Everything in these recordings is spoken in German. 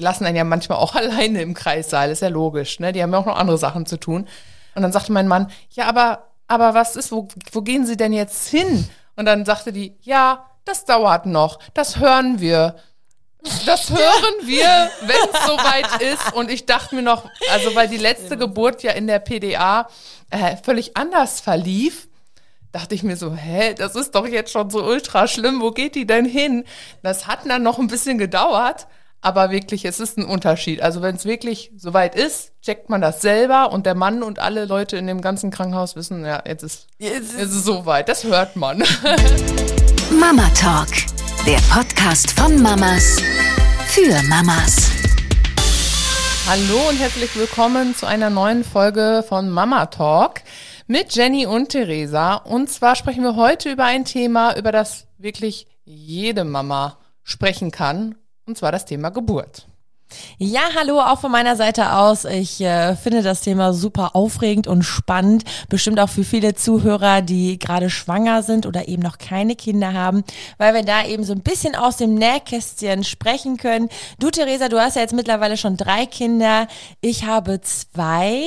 lassen einen ja manchmal auch alleine im Kreissaal, ist ja logisch, ne? Die haben ja auch noch andere Sachen zu tun. Und dann sagte mein Mann, ja, aber, aber was ist, wo, wo gehen Sie denn jetzt hin? Und dann sagte die, ja, das dauert noch, das hören wir. Das hören wir, wenn es soweit ist. Und ich dachte mir noch, also weil die letzte Geburt ja in der PDA äh, völlig anders verlief, dachte ich mir so, hä, das ist doch jetzt schon so ultra schlimm, wo geht die denn hin? Das hat dann noch ein bisschen gedauert, aber wirklich, es ist ein Unterschied. Also wenn es wirklich soweit ist, checkt man das selber und der Mann und alle Leute in dem ganzen Krankenhaus wissen, ja, jetzt ist, jetzt ist, soweit. Das hört man. Mama Talk, der Podcast von Mamas für Mamas. Hallo und herzlich willkommen zu einer neuen Folge von Mama Talk mit Jenny und Theresa. Und zwar sprechen wir heute über ein Thema, über das wirklich jede Mama sprechen kann und zwar das Thema Geburt. Ja, hallo, auch von meiner Seite aus. Ich äh, finde das Thema super aufregend und spannend. Bestimmt auch für viele Zuhörer, die gerade schwanger sind oder eben noch keine Kinder haben, weil wir da eben so ein bisschen aus dem Nähkästchen sprechen können. Du, Theresa, du hast ja jetzt mittlerweile schon drei Kinder. Ich habe zwei.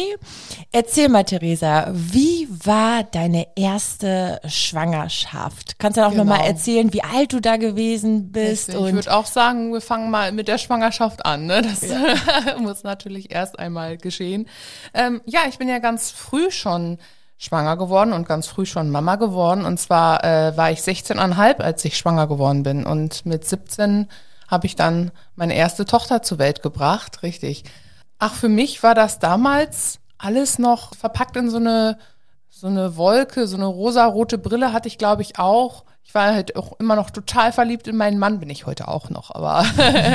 Erzähl mal, Theresa, wie war deine erste Schwangerschaft? Kannst du auch genau. nochmal erzählen, wie alt du da gewesen bist? Ich würde auch sagen, wir fangen mal mit der Schwangerschaft an. Ne? Ne? Das ja. muss natürlich erst einmal geschehen. Ähm, ja, ich bin ja ganz früh schon schwanger geworden und ganz früh schon Mama geworden. Und zwar äh, war ich 16,5, als ich schwanger geworden bin. Und mit 17 habe ich dann meine erste Tochter zur Welt gebracht, richtig. Ach, für mich war das damals alles noch verpackt in so eine so eine Wolke, so eine rosa-rote Brille hatte ich, glaube ich, auch. Ich war halt auch immer noch total verliebt in meinen Mann, bin ich heute auch noch, aber,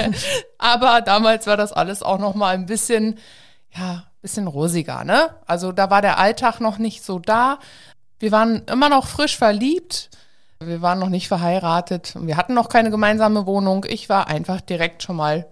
aber damals war das alles auch noch mal ein bisschen, ja, bisschen rosiger, ne? Also da war der Alltag noch nicht so da. Wir waren immer noch frisch verliebt. Wir waren noch nicht verheiratet. Wir hatten noch keine gemeinsame Wohnung. Ich war einfach direkt schon mal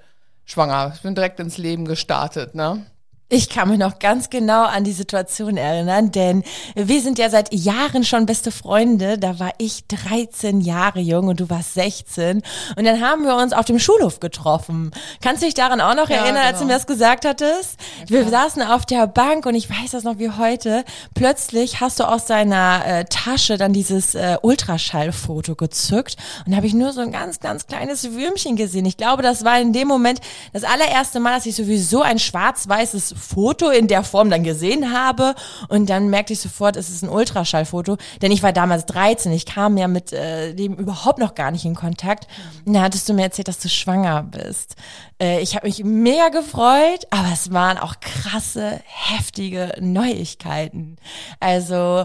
schwanger. Ich bin direkt ins Leben gestartet, ne? Ich kann mich noch ganz genau an die Situation erinnern, denn wir sind ja seit Jahren schon beste Freunde. Da war ich 13 Jahre jung und du warst 16. Und dann haben wir uns auf dem Schulhof getroffen. Kannst du dich daran auch noch ja, erinnern, genau. als du genau. mir das gesagt hattest? Ja, wir saßen auf der Bank und ich weiß das noch wie heute. Plötzlich hast du aus deiner äh, Tasche dann dieses äh, Ultraschallfoto gezückt und da habe ich nur so ein ganz, ganz kleines Würmchen gesehen. Ich glaube, das war in dem Moment das allererste Mal, dass ich sowieso ein schwarz-weißes Foto in der Form dann gesehen habe und dann merkte ich sofort, es ist ein Ultraschallfoto, denn ich war damals 13, ich kam ja mit äh, dem überhaupt noch gar nicht in Kontakt. Und da hattest du mir erzählt, dass du schwanger bist. Äh, ich habe mich mega gefreut, aber es waren auch krasse, heftige Neuigkeiten. Also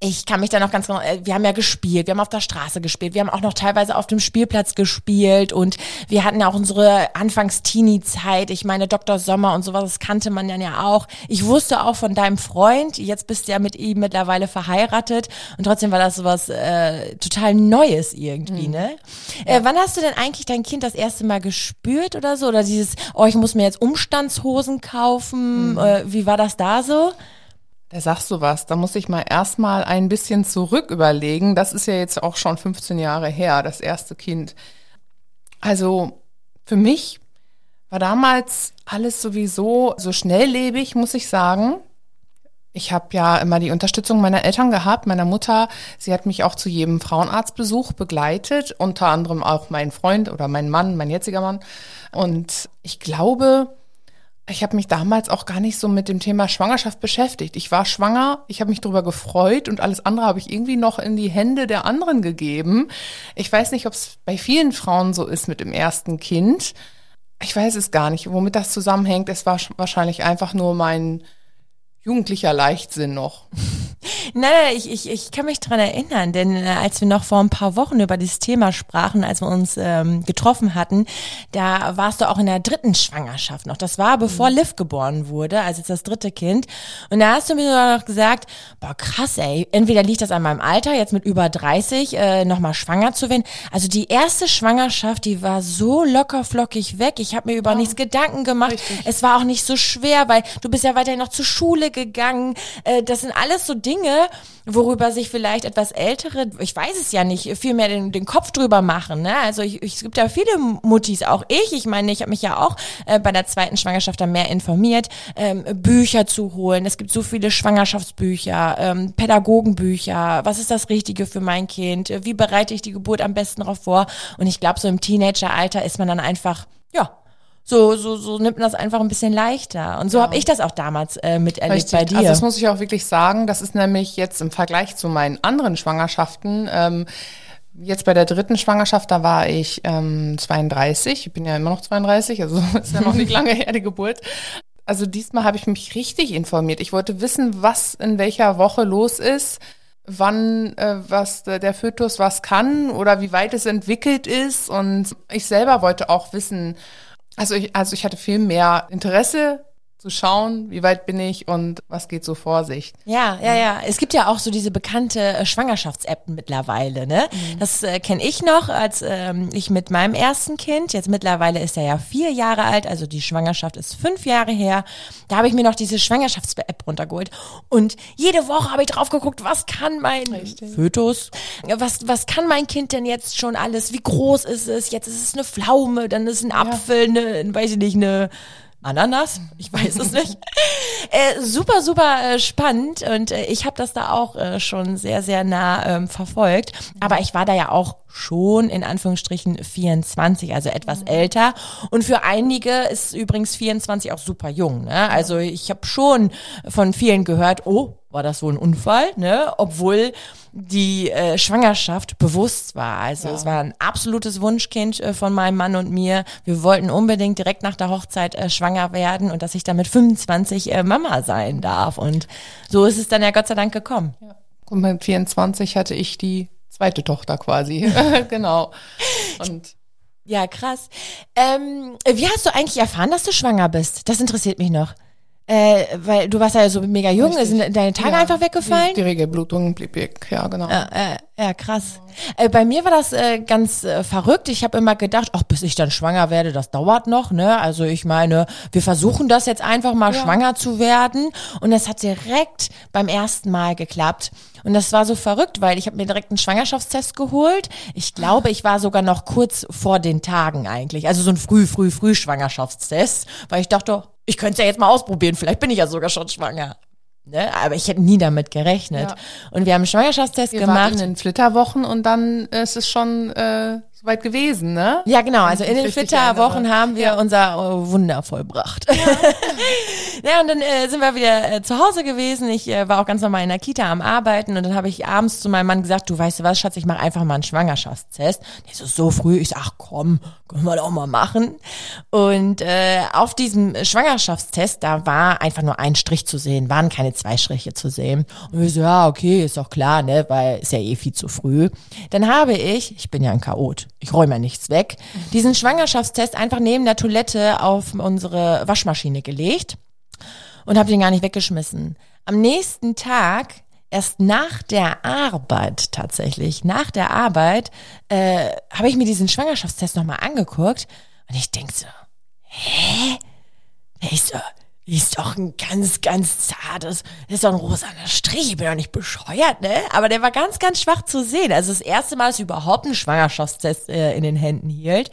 ich kann mich da noch ganz genau, äh, wir haben ja gespielt, wir haben auf der Straße gespielt, wir haben auch noch teilweise auf dem Spielplatz gespielt und wir hatten ja auch unsere Anfangs-Teenie-Zeit. Ich meine, Dr. Sommer und sowas, das kannte man dann ja auch. Ich wusste auch von deinem Freund, jetzt bist du ja mit ihm mittlerweile verheiratet und trotzdem war das sowas äh, total Neues irgendwie, mhm. ne? Äh, wann hast du denn eigentlich dein Kind das erste Mal gespürt oder so? Oder dieses, oh, ich muss mir jetzt Umstandshosen kaufen, mhm. äh, wie war das da so? Da sagst du was, da muss ich mal erstmal ein bisschen zurück überlegen. Das ist ja jetzt auch schon 15 Jahre her, das erste Kind. Also für mich war damals alles sowieso so schnelllebig, muss ich sagen. Ich habe ja immer die Unterstützung meiner Eltern gehabt, meiner Mutter. Sie hat mich auch zu jedem Frauenarztbesuch begleitet, unter anderem auch mein Freund oder mein Mann, mein jetziger Mann. Und ich glaube, ich habe mich damals auch gar nicht so mit dem Thema Schwangerschaft beschäftigt. Ich war schwanger, ich habe mich darüber gefreut und alles andere habe ich irgendwie noch in die Hände der anderen gegeben. Ich weiß nicht, ob es bei vielen Frauen so ist mit dem ersten Kind. Ich weiß es gar nicht, womit das zusammenhängt. Es war wahrscheinlich einfach nur mein jugendlicher Leichtsinn noch. Nein, ich, ich, ich kann mich dran erinnern, denn äh, als wir noch vor ein paar Wochen über dieses Thema sprachen, als wir uns ähm, getroffen hatten, da warst du auch in der dritten Schwangerschaft noch. Das war bevor mhm. Liv geboren wurde, also jetzt das dritte Kind. Und da hast du mir noch gesagt, boah krass ey, entweder liegt das an meinem Alter, jetzt mit über 30, äh, nochmal schwanger zu werden. Also die erste Schwangerschaft, die war so locker flockig weg. Ich habe mir über ja. nichts Gedanken gemacht. Richtig. Es war auch nicht so schwer, weil du bist ja weiterhin noch zur Schule gegangen. Äh, das sind alles so Dinge, worüber sich vielleicht etwas ältere, ich weiß es ja nicht, viel mehr den, den Kopf drüber machen. Ne? Also ich, ich, es gibt ja viele Muttis, auch ich. Ich meine, ich habe mich ja auch äh, bei der zweiten Schwangerschaft dann mehr informiert, ähm, Bücher zu holen. Es gibt so viele Schwangerschaftsbücher, ähm, Pädagogenbücher. Was ist das Richtige für mein Kind? Wie bereite ich die Geburt am besten darauf vor? Und ich glaube, so im Teenageralter ist man dann einfach, so, so, so nimmt man das einfach ein bisschen leichter. Und so ja. habe ich das auch damals äh, miterlebt Richtig. bei dir. Also das muss ich auch wirklich sagen. Das ist nämlich jetzt im Vergleich zu meinen anderen Schwangerschaften. Ähm, Jetzt bei der dritten Schwangerschaft, da war ich ähm, 32. Ich bin ja immer noch 32, also ist ja noch nicht lange her die Geburt. Also diesmal habe ich mich richtig informiert. Ich wollte wissen, was in welcher Woche los ist, wann äh, was der Fötus was kann oder wie weit es entwickelt ist. Und ich selber wollte auch wissen, also ich, also ich hatte viel mehr Interesse zu schauen, wie weit bin ich und was geht so vor sich. Ja, ja, ja. Es gibt ja auch so diese bekannte äh, Schwangerschafts-App mittlerweile, ne? Mhm. Das äh, kenne ich noch, als ähm, ich mit meinem ersten Kind, jetzt mittlerweile ist er ja vier Jahre alt, also die Schwangerschaft ist fünf Jahre her, da habe ich mir noch diese Schwangerschafts-App runtergeholt und jede Woche habe ich drauf geguckt, was kann mein Richtig. Fötus, was, was kann mein Kind denn jetzt schon alles, wie groß ist es, jetzt ist es eine Pflaume, dann ist es ein Apfel, ja. eine, weiß ich nicht, eine Ananas? Ich weiß es nicht. äh, super, super äh, spannend und äh, ich habe das da auch äh, schon sehr, sehr nah ähm, verfolgt. Aber ich war da ja auch schon in Anführungsstrichen 24, also etwas mhm. älter. Und für einige ist übrigens 24 auch super jung. Ne? Also ich habe schon von vielen gehört, oh, war das so ein Unfall, ne? Obwohl die äh, Schwangerschaft bewusst war. Also ja. es war ein absolutes Wunschkind äh, von meinem Mann und mir. Wir wollten unbedingt direkt nach der Hochzeit äh, schwanger werden und dass ich dann mit 25 äh, Mama sein darf. Und so ist es dann ja Gott sei Dank gekommen. Ja. Und mit 24 hatte ich die zweite Tochter quasi. genau. Und ja, krass. Ähm, wie hast du eigentlich erfahren, dass du schwanger bist? Das interessiert mich noch. Äh, weil du warst ja so mega jung, Richtig. sind deine Tage ja, einfach weggefallen? Die, die Regelblutung blieb weg, ja, genau. Ja, äh, ja krass. Äh, bei mir war das äh, ganz äh, verrückt. Ich habe immer gedacht, ach, bis ich dann schwanger werde, das dauert noch, ne? Also ich meine, wir versuchen das jetzt einfach mal ja. schwanger zu werden. Und es hat direkt beim ersten Mal geklappt. Und das war so verrückt, weil ich habe mir direkt einen Schwangerschaftstest geholt. Ich glaube, ich war sogar noch kurz vor den Tagen eigentlich. Also so ein früh, früh, früh Schwangerschaftstest, weil ich dachte, ich könnte es ja jetzt mal ausprobieren, vielleicht bin ich ja sogar schon schwanger. Ne? Aber ich hätte nie damit gerechnet. Ja. Und wir haben einen Schwangerschaftstest wir gemacht. in den Flitterwochen und dann ist es schon äh, soweit gewesen, ne? Ja, genau. Also in den Flitterwochen haben wir ja. unser äh, Wunder vollbracht. Ja. ja, und dann äh, sind wir wieder äh, zu Hause gewesen. Ich äh, war auch ganz normal in der Kita am Arbeiten und dann habe ich abends zu meinem Mann gesagt, du weißt du was, Schatz, ich mache einfach mal einen Schwangerschaftstest. Der so, so früh. Ich sag, ach komm, können wir doch mal machen. Und äh, auf diesem Schwangerschaftstest, da war einfach nur ein Strich zu sehen, waren keine zwei Striche zu sehen. Und wir so, ja, okay, ist doch klar, ne, weil ist ja eh viel zu früh. Dann habe ich, ich bin ja ein Chaot, ich räume ja nichts weg, diesen Schwangerschaftstest einfach neben der Toilette auf unsere Waschmaschine gelegt und habe den gar nicht weggeschmissen. Am nächsten Tag erst nach der Arbeit tatsächlich, nach der Arbeit, äh, habe ich mir diesen Schwangerschaftstest nochmal angeguckt und ich denk so, hä? Ist so, ist doch ein ganz, ganz zartes, ist doch ein rosaner Strich, ich bin doch nicht bescheuert, ne? Aber der war ganz, ganz schwach zu sehen. Also das erste Mal, dass ich überhaupt einen Schwangerschaftstest äh, in den Händen hielt.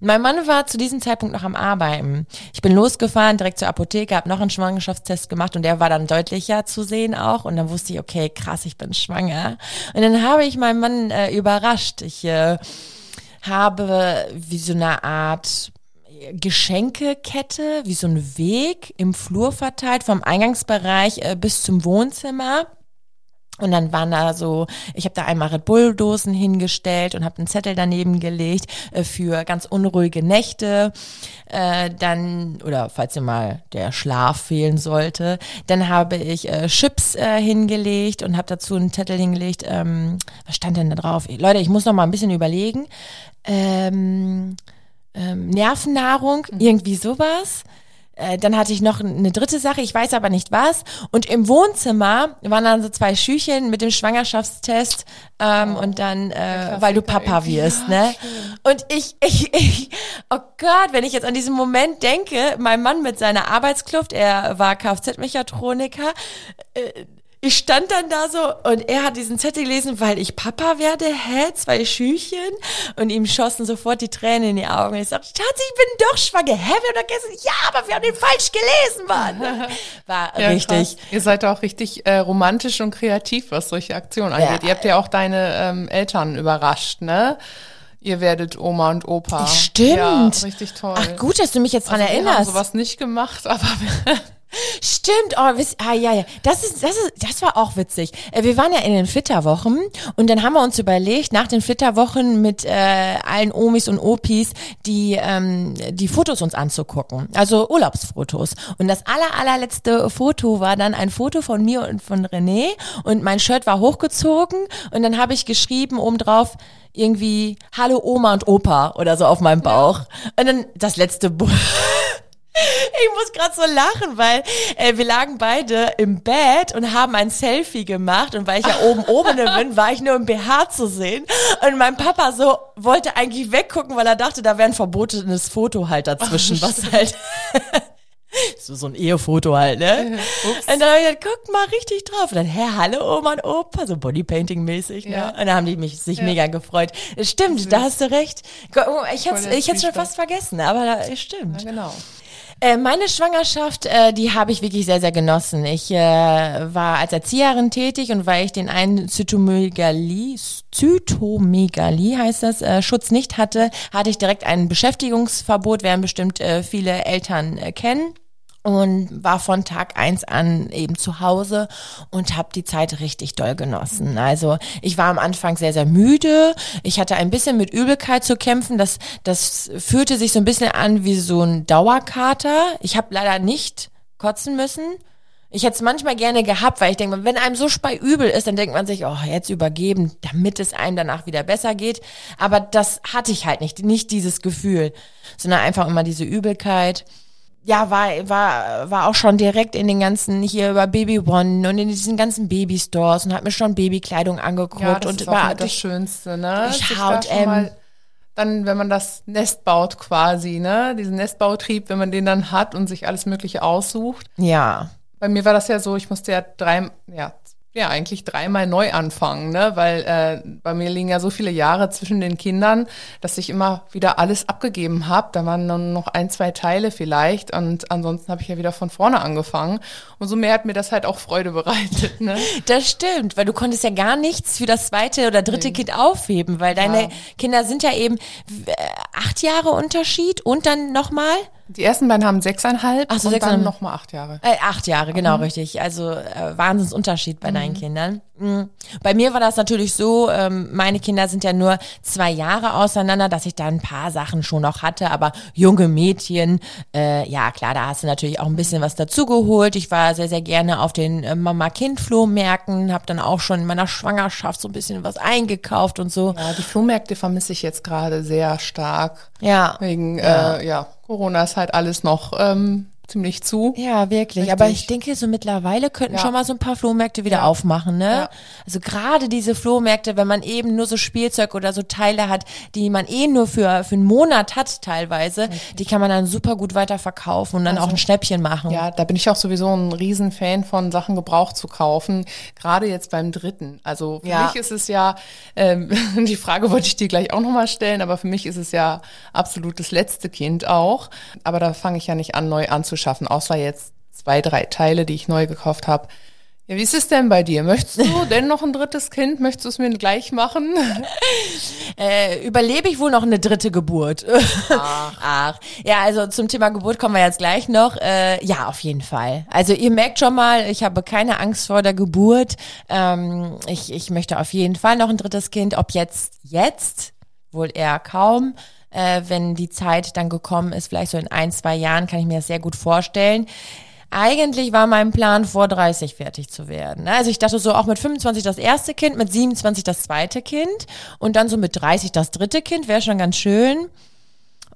Mein Mann war zu diesem Zeitpunkt noch am Arbeiten. Ich bin losgefahren, direkt zur Apotheke, habe noch einen Schwangerschaftstest gemacht und der war dann deutlicher zu sehen auch. Und dann wusste ich, okay, krass, ich bin schwanger. Und dann habe ich meinen Mann äh, überrascht. Ich äh, habe wie so eine Art Geschenkekette, wie so ein Weg im Flur verteilt, vom Eingangsbereich äh, bis zum Wohnzimmer. Und dann waren da so, ich habe da einmal Red Bull-Dosen hingestellt und habe einen Zettel daneben gelegt äh, für ganz unruhige Nächte. Äh, dann, oder falls dir mal der Schlaf fehlen sollte, dann habe ich äh, Chips äh, hingelegt und habe dazu einen Zettel hingelegt. Ähm, was stand denn da drauf? Leute, ich muss noch mal ein bisschen überlegen. Ähm, ähm, Nervennahrung, mhm. irgendwie sowas. äh, dann hatte ich noch eine dritte Sache, ich weiß aber nicht was. Und im Wohnzimmer waren dann so zwei Schüchen mit dem Schwangerschaftstest ähm, und dann, äh, weil du Papa wirst, ne? Und ich, ich, ich, oh Gott, wenn ich jetzt an diesen Moment denke, mein Mann mit seiner Arbeitskluft, er war Kfz-Mechatroniker, äh, ich stand dann da so und er hat diesen Zettel gelesen, weil ich Papa werde, hä, zwei Schüchen und ihm schossen sofort die Tränen in die Augen. Ich sagte, Schatz, ich bin doch schwanger. Hä, wir haben gestern, ja, aber wir haben den falsch gelesen, Mann. War Ja, richtig. krass. Ihr seid auch richtig äh, romantisch und kreativ, was solche Aktionen angeht. Ihr habt ja auch deine ähm, Eltern überrascht, ne? Ihr werdet Oma und Opa. Stimmt. Ja, richtig toll. Ach gut, dass du mich jetzt dran also Wir haben erinnerst. sowas nicht gemacht, aber Stimmt, oh, wiss, ah, ja, ja. Das ist, das ist, das war auch witzig. Äh, Wir waren ja in den Flitterwochen und dann haben wir uns überlegt, nach den Flitterwochen mit äh, allen Omis und Opis die ähm, die Fotos uns anzugucken, also Urlaubsfotos. Und das aller allerletzte Foto war dann ein Foto von mir und von René und mein Shirt war hochgezogen und dann habe ich geschrieben oben drauf irgendwie Hallo Oma und Opa oder so auf meinem Bauch. Und dann das letzte Buch. Ich muss gerade so lachen, weil äh, wir lagen beide im Bett und haben ein Selfie gemacht und weil ich ja oben oben bin, war ich nur im BH zu sehen und mein Papa so wollte eigentlich weggucken, weil er dachte, da wäre ein verbotenes Foto halt dazwischen, was halt so so ein Ehefoto halt, ne? Ups. Und dann habe ich gesagt, guck mal richtig drauf. Und dann, hä, hallo Oma und Opa, so Bodypainting-mäßig, ne? Ja. Und dann haben die mich sich mega gefreut. Stimmt, da hast du recht. Oh, Ich hätte ich hätte schon fast vergessen, aber da, stimmt. ja, genau. Äh, meine Schwangerschaft, äh, die habe ich wirklich sehr, sehr genossen. Ich äh, war als Erzieherin tätig und weil ich den einen Zytomegalie, Zytomegalie heißt das, äh, Schutz nicht hatte, hatte ich direkt ein Beschäftigungsverbot, werden bestimmt äh, viele Eltern äh, kennen und war von Tag eins an eben zu Hause und habe die Zeit richtig doll genossen. Also ich war am Anfang sehr, sehr müde. Ich hatte ein bisschen mit Übelkeit zu kämpfen. Das, das fühlte sich so ein bisschen an wie so ein Dauerkater. Ich habe leider nicht kotzen müssen. Ich hätte es manchmal gerne gehabt, weil ich denke, wenn einem so spei übel ist, dann denkt man sich, oh, jetzt übergeben, damit es einem danach wieder besser geht. Aber das hatte ich halt nicht, nicht dieses Gefühl, sondern einfach immer diese Übelkeit ja, war, war, war auch schon direkt in den ganzen, hier über Baby One und in diesen ganzen Baby-Stores und hat mir schon Babykleidung angeguckt Ja, das und ist war das Schönste, ne? schon H&M. mal- Dann, wenn man das Nest baut quasi, ne? Diesen Nestbautrieb, wenn man den dann hat und sich alles Mögliche aussucht. ja, Bei mir war das ja so, ich musste ja drei, ja, ja, eigentlich dreimal neu anfangen, ne? Weil äh, bei mir liegen ja so viele Jahre zwischen den Kindern, dass ich immer wieder alles abgegeben habe. Da waren dann noch ein, zwei Teile vielleicht und ansonsten habe ich ja wieder von vorne angefangen. Umso mehr hat mir das halt auch Freude bereitet, ne? das stimmt, weil du konntest ja gar nichts für das zweite oder dritte Kind aufheben, weil deine Ja. Kinder sind ja eben äh, acht Jahre Unterschied und dann nochmal Die ersten beiden haben sechseinhalb Ach so, und sechseinhalb. dann noch mal acht Jahre. Äh, acht Jahre, genau, richtig. Also äh, Wahnsinnsunterschied bei deinen Kindern. Mhm. Bei mir war das natürlich so, ähm, meine Kinder sind ja nur zwei Jahre auseinander, dass ich da ein paar Sachen schon noch hatte, aber junge Mädchen, äh, ja klar, da hast du natürlich auch ein bisschen was dazugeholt. Ich war sehr, sehr gerne auf den äh, Mama-Kind-Flohmärkten, habe dann auch schon in meiner Schwangerschaft so ein bisschen was eingekauft und so. Ja, die Flohmärkte vermisse ich jetzt gerade sehr stark. Ja. Wegen, ja. Äh, ja, Corona ist halt alles noch ähm, ziemlich zu. Ja, wirklich. Richtig. Aber ich denke, so mittlerweile könnten Ja. schon mal so ein paar Flohmärkte wieder Ja. aufmachen, ne? Ja. Also gerade diese Flohmärkte, wenn man eben nur so Spielzeug oder so Teile hat, die man eh nur für, für einen Monat hat teilweise, die kann man dann super gut weiter verkaufen und dann auch ein Schnäppchen machen. Ja, da bin ich auch sowieso ein Riesenfan von Sachen gebraucht zu kaufen, gerade jetzt beim dritten. Also für mich ist es ja, ähm, die Frage wollte ich dir gleich auch nochmal stellen, aber für mich ist es ja absolut das letzte Kind auch. Aber da fange ich ja nicht an, neu anzuschaffen, außer jetzt zwei, drei Teile, die ich neu gekauft habe. Ja, wie ist es denn bei dir? Möchtest du denn noch ein drittes Kind? Möchtest du es mir gleich machen? Äh, überlebe ich wohl noch eine dritte Geburt? Ach. Ach. Ja, also zum Thema Geburt kommen wir jetzt gleich noch. Äh, ja, auf jeden Fall. Also ihr merkt schon mal, ich habe keine Angst vor der Geburt. Ähm, ich, ich möchte auf jeden Fall noch ein drittes Kind. Ob jetzt, jetzt, wohl eher kaum. Äh, wenn die Zeit dann gekommen ist, vielleicht so in ein, zwei Jahren, kann ich mir das sehr gut vorstellen. Eigentlich war mein Plan, vor 30 fertig zu werden. Also ich dachte so auch mit 25 das erste Kind, mit 27 das zweite Kind und dann so mit 30 das dritte Kind, wäre schon ganz schön.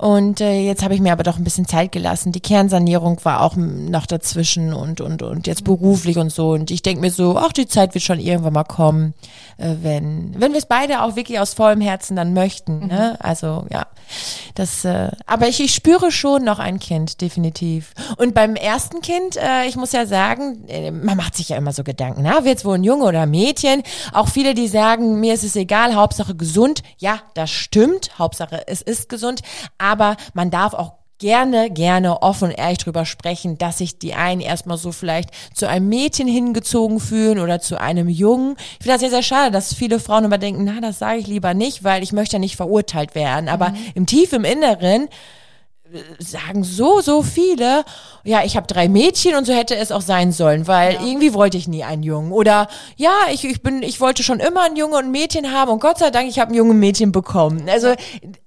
Und äh, jetzt habe ich mir aber doch ein bisschen Zeit gelassen. Die Kernsanierung war auch noch dazwischen und und und jetzt beruflich und so. Und ich denke mir so, ach, die Zeit wird schon irgendwann mal kommen, äh, wenn wenn wir es beide auch wirklich aus vollem Herzen dann möchten. Ne? Also ja, das. Äh, aber ich, ich spüre schon noch ein Kind definitiv. Und beim ersten Kind, äh, ich muss ja sagen, äh, man macht sich ja immer so Gedanken, na, wird's wohl ein Junge oder ein Mädchen? Auch viele, die sagen, mir ist es egal, Hauptsache gesund. Ja, das stimmt. Hauptsache es ist gesund. Aber man darf auch gerne, gerne offen und ehrlich drüber sprechen, dass sich die einen erstmal so vielleicht zu einem Mädchen hingezogen fühlen oder zu einem Jungen. Ich finde das sehr, sehr schade, dass viele Frauen immer denken, na, das sage ich lieber nicht, weil ich möchte ja nicht verurteilt werden. Aber mhm. im tief im Inneren sagen so, so viele, ja, ich habe drei Mädchen und so hätte es auch sein sollen, weil ja. irgendwie wollte ich nie einen Jungen. Oder ja, ich, ich bin, ich wollte schon immer einen Junge und ein Mädchen haben und Gott sei Dank, ich habe ein junge Mädchen bekommen. Also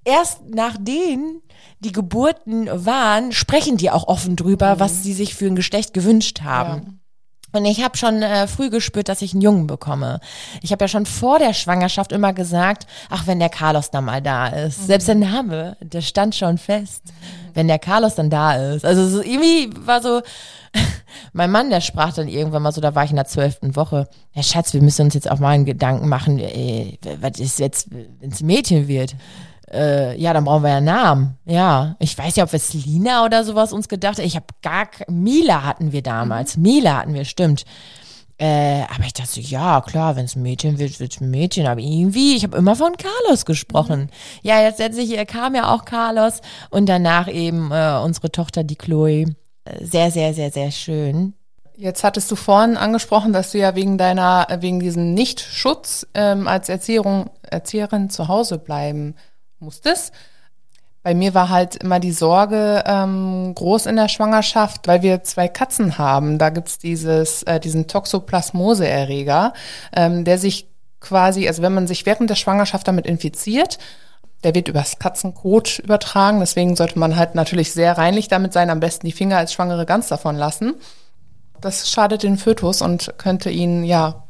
erst nach denen die Geburten waren, sprechen die auch offen drüber, mhm. was sie sich für ein Geschlecht gewünscht haben. Ja. Und ich habe schon äh, früh gespürt, dass ich einen Jungen bekomme. Ich habe ja schon vor der Schwangerschaft immer gesagt, ach, wenn der Carlos dann mal da ist. Mhm. Selbst der Name, der stand schon fest. Mhm. Wenn der Carlos dann da ist. Also so, irgendwie war so, mein Mann, der sprach dann irgendwann mal so, da war ich in der zwölften Woche. Ja, Schatz, wir müssen uns jetzt auch mal einen Gedanken machen, ey, was ist jetzt, wenn es ein Mädchen wird? Äh, ja, dann brauchen wir ja einen Namen. Ja, ich weiß ja, ob es Lina oder sowas uns gedacht hat. Ich habe gar, Mila hatten wir damals. Mhm. Mila hatten wir, stimmt. Äh, aber ich dachte, ja, klar, wenn es ein Mädchen wird, wird es ein Mädchen. Aber irgendwie, ich habe immer von Carlos gesprochen. Mhm. Ja, jetzt letztlich äh, kam ja auch Carlos und danach eben äh, unsere Tochter, die Chloe. Äh, sehr, sehr, sehr, sehr schön. Jetzt hattest du vorhin angesprochen, dass du ja wegen deiner, äh, wegen diesem Nichtschutz ähm, als Erzieherin, Erzieherin zu Hause bleiben musstest. Bei mir war halt immer die Sorge ähm, groß in der Schwangerschaft, weil wir zwei Katzen haben. Da gibt's dieses, äh, diesen Toxoplasmose-Erreger, ähm, der sich quasi, also wenn man sich während der Schwangerschaft damit infiziert, der wird übers Katzenkot übertragen. Deswegen sollte man halt natürlich sehr reinlich damit sein, am besten die Finger als Schwangere ganz davon lassen. Das schadet den Fötus und könnte ihn ja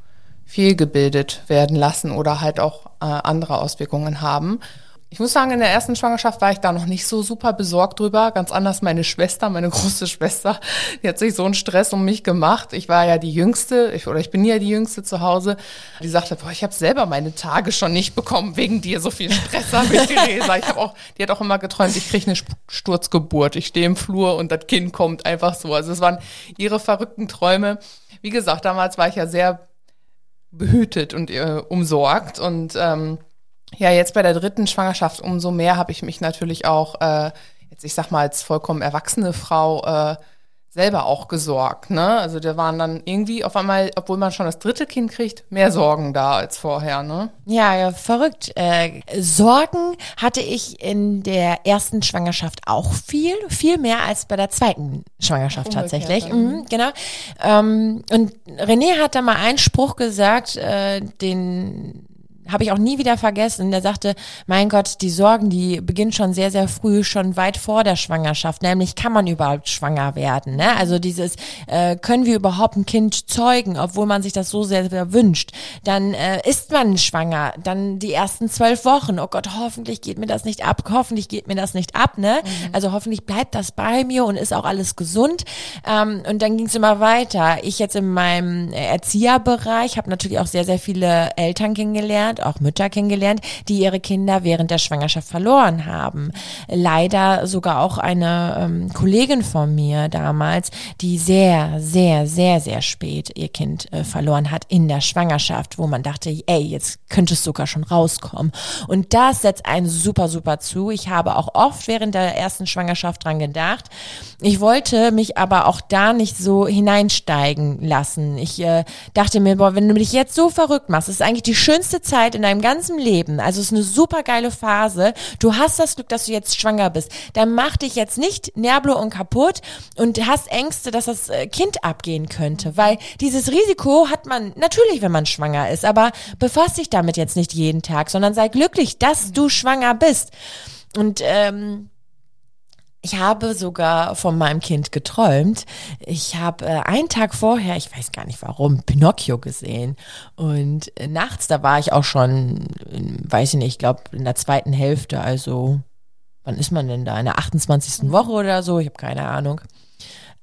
fehlgebildet werden lassen oder halt auch äh, andere Auswirkungen haben. Ich muss sagen, in der ersten Schwangerschaft war ich da noch nicht so super besorgt drüber. Ganz anders meine Schwester, meine große Schwester, die hat sich so einen Stress um mich gemacht. Ich war ja die Jüngste, ich, oder ich bin ja die Jüngste zu Hause. Die sagte, boah, ich habe selber meine Tage schon nicht bekommen wegen dir. So viel Stress habe ich Theresa. Ich habe auch, die hat auch immer geträumt, ich kriege eine Sturzgeburt. Ich stehe im Flur und das Kind kommt einfach so. Also es waren ihre verrückten Träume. Wie gesagt, damals war ich ja sehr behütet und äh, umsorgt und ähm, ja, jetzt bei der dritten Schwangerschaft umso mehr habe ich mich natürlich auch, äh, jetzt ich sag mal als vollkommen erwachsene Frau, äh, selber auch gesorgt. Ne? Also da waren dann irgendwie auf einmal, obwohl man schon das dritte Kind kriegt, mehr Sorgen da als vorher. Ne? Ja, ja, verrückt. Äh, Sorgen hatte ich in der ersten Schwangerschaft auch viel, viel mehr als bei der zweiten Schwangerschaft Umgekehrt tatsächlich. Mhm, genau. Ähm, und René hat da mal einen Spruch gesagt, äh, den habe ich auch nie wieder vergessen. Der sagte, mein Gott, die Sorgen, die beginnen schon sehr, sehr früh, schon weit vor der Schwangerschaft. Nämlich, kann man überhaupt schwanger werden? Ne? Also dieses, äh, können wir überhaupt ein Kind zeugen, obwohl man sich das so sehr, sehr wünscht? Dann äh, ist man schwanger, dann die ersten zwölf Wochen. Oh Gott, hoffentlich geht mir das nicht ab, hoffentlich geht mir das nicht ab. Ne? Mhm. Also hoffentlich bleibt das bei mir und ist auch alles gesund. Ähm, und dann ging es immer weiter. Ich jetzt in meinem Erzieherbereich habe natürlich auch sehr, sehr viele Eltern kennengelernt kennengelernt, auch Mütter kennengelernt, die ihre Kinder während der Schwangerschaft verloren haben. Leider sogar auch eine ähm, Kollegin von mir damals, die sehr, sehr, sehr, sehr spät ihr Kind äh, verloren hat in der Schwangerschaft, wo man dachte, ey, jetzt könnte es sogar schon rauskommen. Und das setzt einen super, super zu. Ich habe auch oft während der ersten Schwangerschaft dran gedacht. Ich wollte mich aber auch da nicht so hineinsteigen lassen. Ich äh, dachte mir, boah, wenn du dich jetzt so verrückt machst, ist eigentlich die schönste Zeit, Zeit in deinem ganzen Leben, also es ist eine super geile Phase, du hast das Glück, dass du jetzt schwanger bist, dann mach dich jetzt nicht nerblo und kaputt und hast Ängste, dass das äh, Kind abgehen könnte, weil dieses Risiko hat man natürlich, wenn man schwanger ist, aber befass dich damit jetzt nicht jeden Tag, sondern sei glücklich, dass du schwanger bist. Und ähm, ich habe sogar von meinem Kind geträumt. Ich habe äh, einen Tag vorher, ich weiß gar nicht warum, Pinocchio gesehen. Und äh, nachts, da war ich auch schon, in, weiß ich nicht, ich glaube in der zweiten Hälfte, also wann ist man denn da? In der 28. Woche oder so? Ich habe keine Ahnung.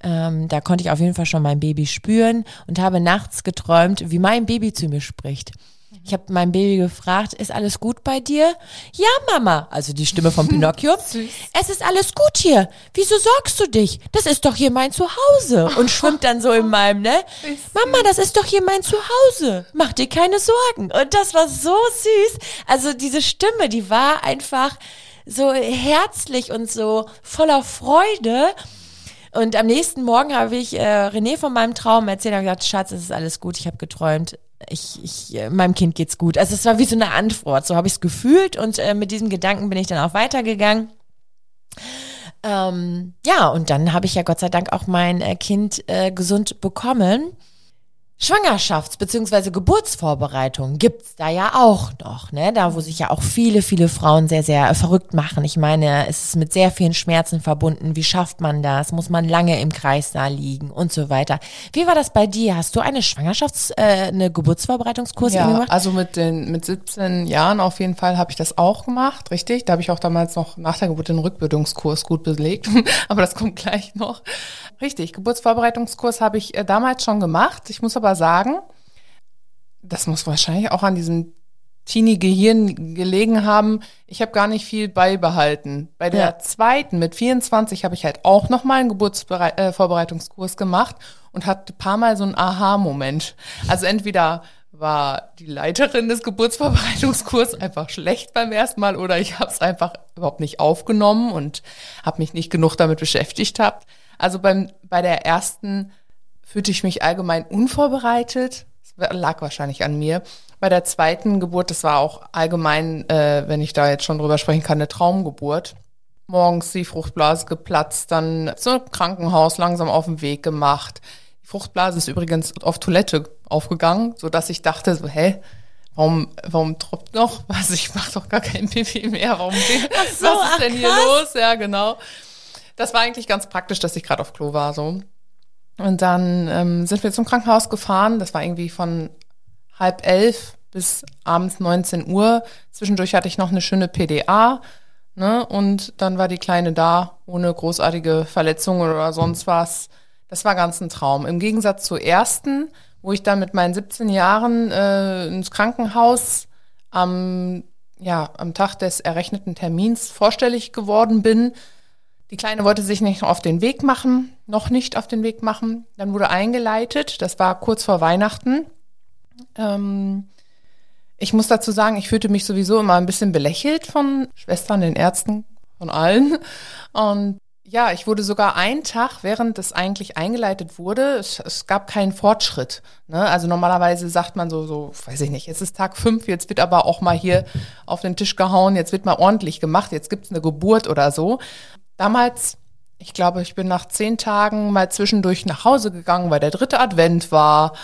Ähm, da konnte ich auf jeden Fall schon mein Baby spüren und habe nachts geträumt, wie mein Baby zu mir spricht. Ich habe mein Baby gefragt, ist alles gut bei dir? Ja, Mama, also die Stimme von Pinocchio. es ist alles gut hier. Wieso sorgst du dich? Das ist doch hier mein Zuhause. Und schwimmt dann so in meinem, ne? Mama, das ist doch hier mein Zuhause. Mach dir keine Sorgen. Und das war so süß. Also diese Stimme, die war einfach so herzlich und so voller Freude. Und am nächsten Morgen habe ich äh, René von meinem Traum erzählt und gesagt, Schatz, es ist alles gut, ich habe geträumt. Ich, ich, äh, meinem Kind geht's gut. Also es war wie so eine Antwort. So habe ich es gefühlt und äh, mit diesem Gedanken bin ich dann auch weitergegangen. Ähm, ja, und dann habe ich ja Gott sei Dank auch mein äh, Kind äh, gesund bekommen. Schwangerschafts- bzw. Geburtsvorbereitung gibt's da ja auch noch, ne? Da, wo sich ja auch viele, viele Frauen sehr, sehr verrückt machen. Ich meine, es ist mit sehr vielen Schmerzen verbunden. Wie schafft man das? Muss man lange im Kreissaal liegen und so weiter. Wie war das bei dir? Hast du eine Schwangerschafts-, äh, eine Geburtsvorbereitungskurs ja, gemacht? also mit den mit 17 Jahren auf jeden Fall habe ich das auch gemacht, richtig? Da habe ich auch damals noch nach der Geburt den Rückbildungskurs gut belegt, aber das kommt gleich noch. Richtig, Geburtsvorbereitungskurs habe ich äh, damals schon gemacht. Ich muss aber sagen, das muss wahrscheinlich auch an diesem Teenie-Gehirn gelegen haben. Ich habe gar nicht viel beibehalten. Bei der Ja. zweiten mit 24 habe ich halt auch noch mal einen Geburtsvorbereitungskurs gemacht und hatte ein paar Mal so einen Aha-Moment. Also entweder war die Leiterin des Geburtsvorbereitungskurses einfach schlecht beim ersten Mal oder ich habe es einfach überhaupt nicht aufgenommen und habe mich nicht genug damit beschäftigt habt. Also beim bei der ersten fühlte ich mich allgemein unvorbereitet. Das lag wahrscheinlich an mir. Bei der zweiten Geburt, das war auch allgemein, äh, wenn ich da jetzt schon drüber sprechen kann, eine Traumgeburt. Morgens die Fruchtblase geplatzt, dann zum Krankenhaus langsam auf den Weg gemacht. Die Fruchtblase ist übrigens auf Toilette aufgegangen, so dass ich dachte, so, hä, warum, warum tropft noch? Was, ich mache doch gar kein Pipi mehr. Warum, so, was ist denn hier krass. los? Ja, genau. Das war eigentlich ganz praktisch, dass ich gerade auf Klo war, so. Und dann ähm, sind wir zum Krankenhaus gefahren. Das war irgendwie von halb elf bis abends 19 Uhr. Zwischendurch hatte ich noch eine schöne PDA. Ne? Und dann war die Kleine da, ohne großartige Verletzungen oder sonst was. Das war ganz ein Traum. Im Gegensatz zur ersten, wo ich dann mit meinen 17 Jahren äh, ins Krankenhaus am, ja, am Tag des errechneten Termins vorstellig geworden bin. Die Kleine wollte sich nicht auf den Weg machen, noch nicht auf den Weg machen. Dann wurde eingeleitet, das war kurz vor Weihnachten. Ähm, ich muss dazu sagen, ich fühlte mich sowieso immer ein bisschen belächelt von Schwestern, den Ärzten, von allen. Und ja, ich wurde sogar einen Tag, während es eigentlich eingeleitet wurde, es, es gab keinen Fortschritt. Ne? Also normalerweise sagt man so, so, weiß ich nicht, jetzt ist Tag fünf, jetzt wird aber auch mal hier auf den Tisch gehauen, jetzt wird mal ordentlich gemacht, jetzt gibt's eine Geburt oder so. Damals, ich glaube, ich bin nach zehn Tagen mal zwischendurch nach Hause gegangen, weil der dritte Advent war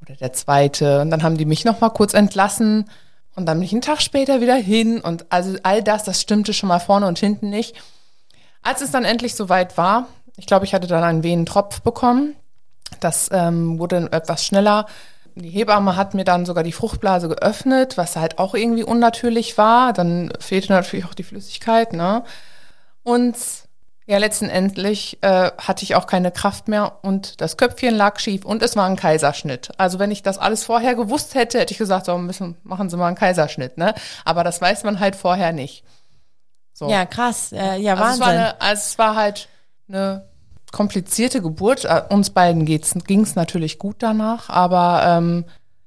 oder der zweite. Und dann haben die mich noch mal kurz entlassen und dann bin ich einen Tag später wieder hin. Und also all das, das stimmte schon mal vorne und hinten nicht. Als es dann endlich soweit war, ich glaube, ich hatte dann einen Venentropf bekommen. Das ähm, wurde etwas schneller. Die Hebamme hat mir dann sogar die Fruchtblase geöffnet, was halt auch irgendwie unnatürlich war. Dann fehlte natürlich auch die Flüssigkeit, ne? Und ja, letztendlich äh, hatte ich auch keine Kraft mehr und das Köpfchen lag schief und es war ein Kaiserschnitt. Also wenn ich das alles vorher gewusst hätte, hätte ich gesagt, so müssen, machen Sie mal einen Kaiserschnitt, ne? Aber das weiß man halt vorher nicht. So. Ja, krass. Äh, ja, also es Wahnsinn. war, eine, also es war halt eine komplizierte Geburt. Äh, Uns beiden ging es natürlich gut danach, aber ähm,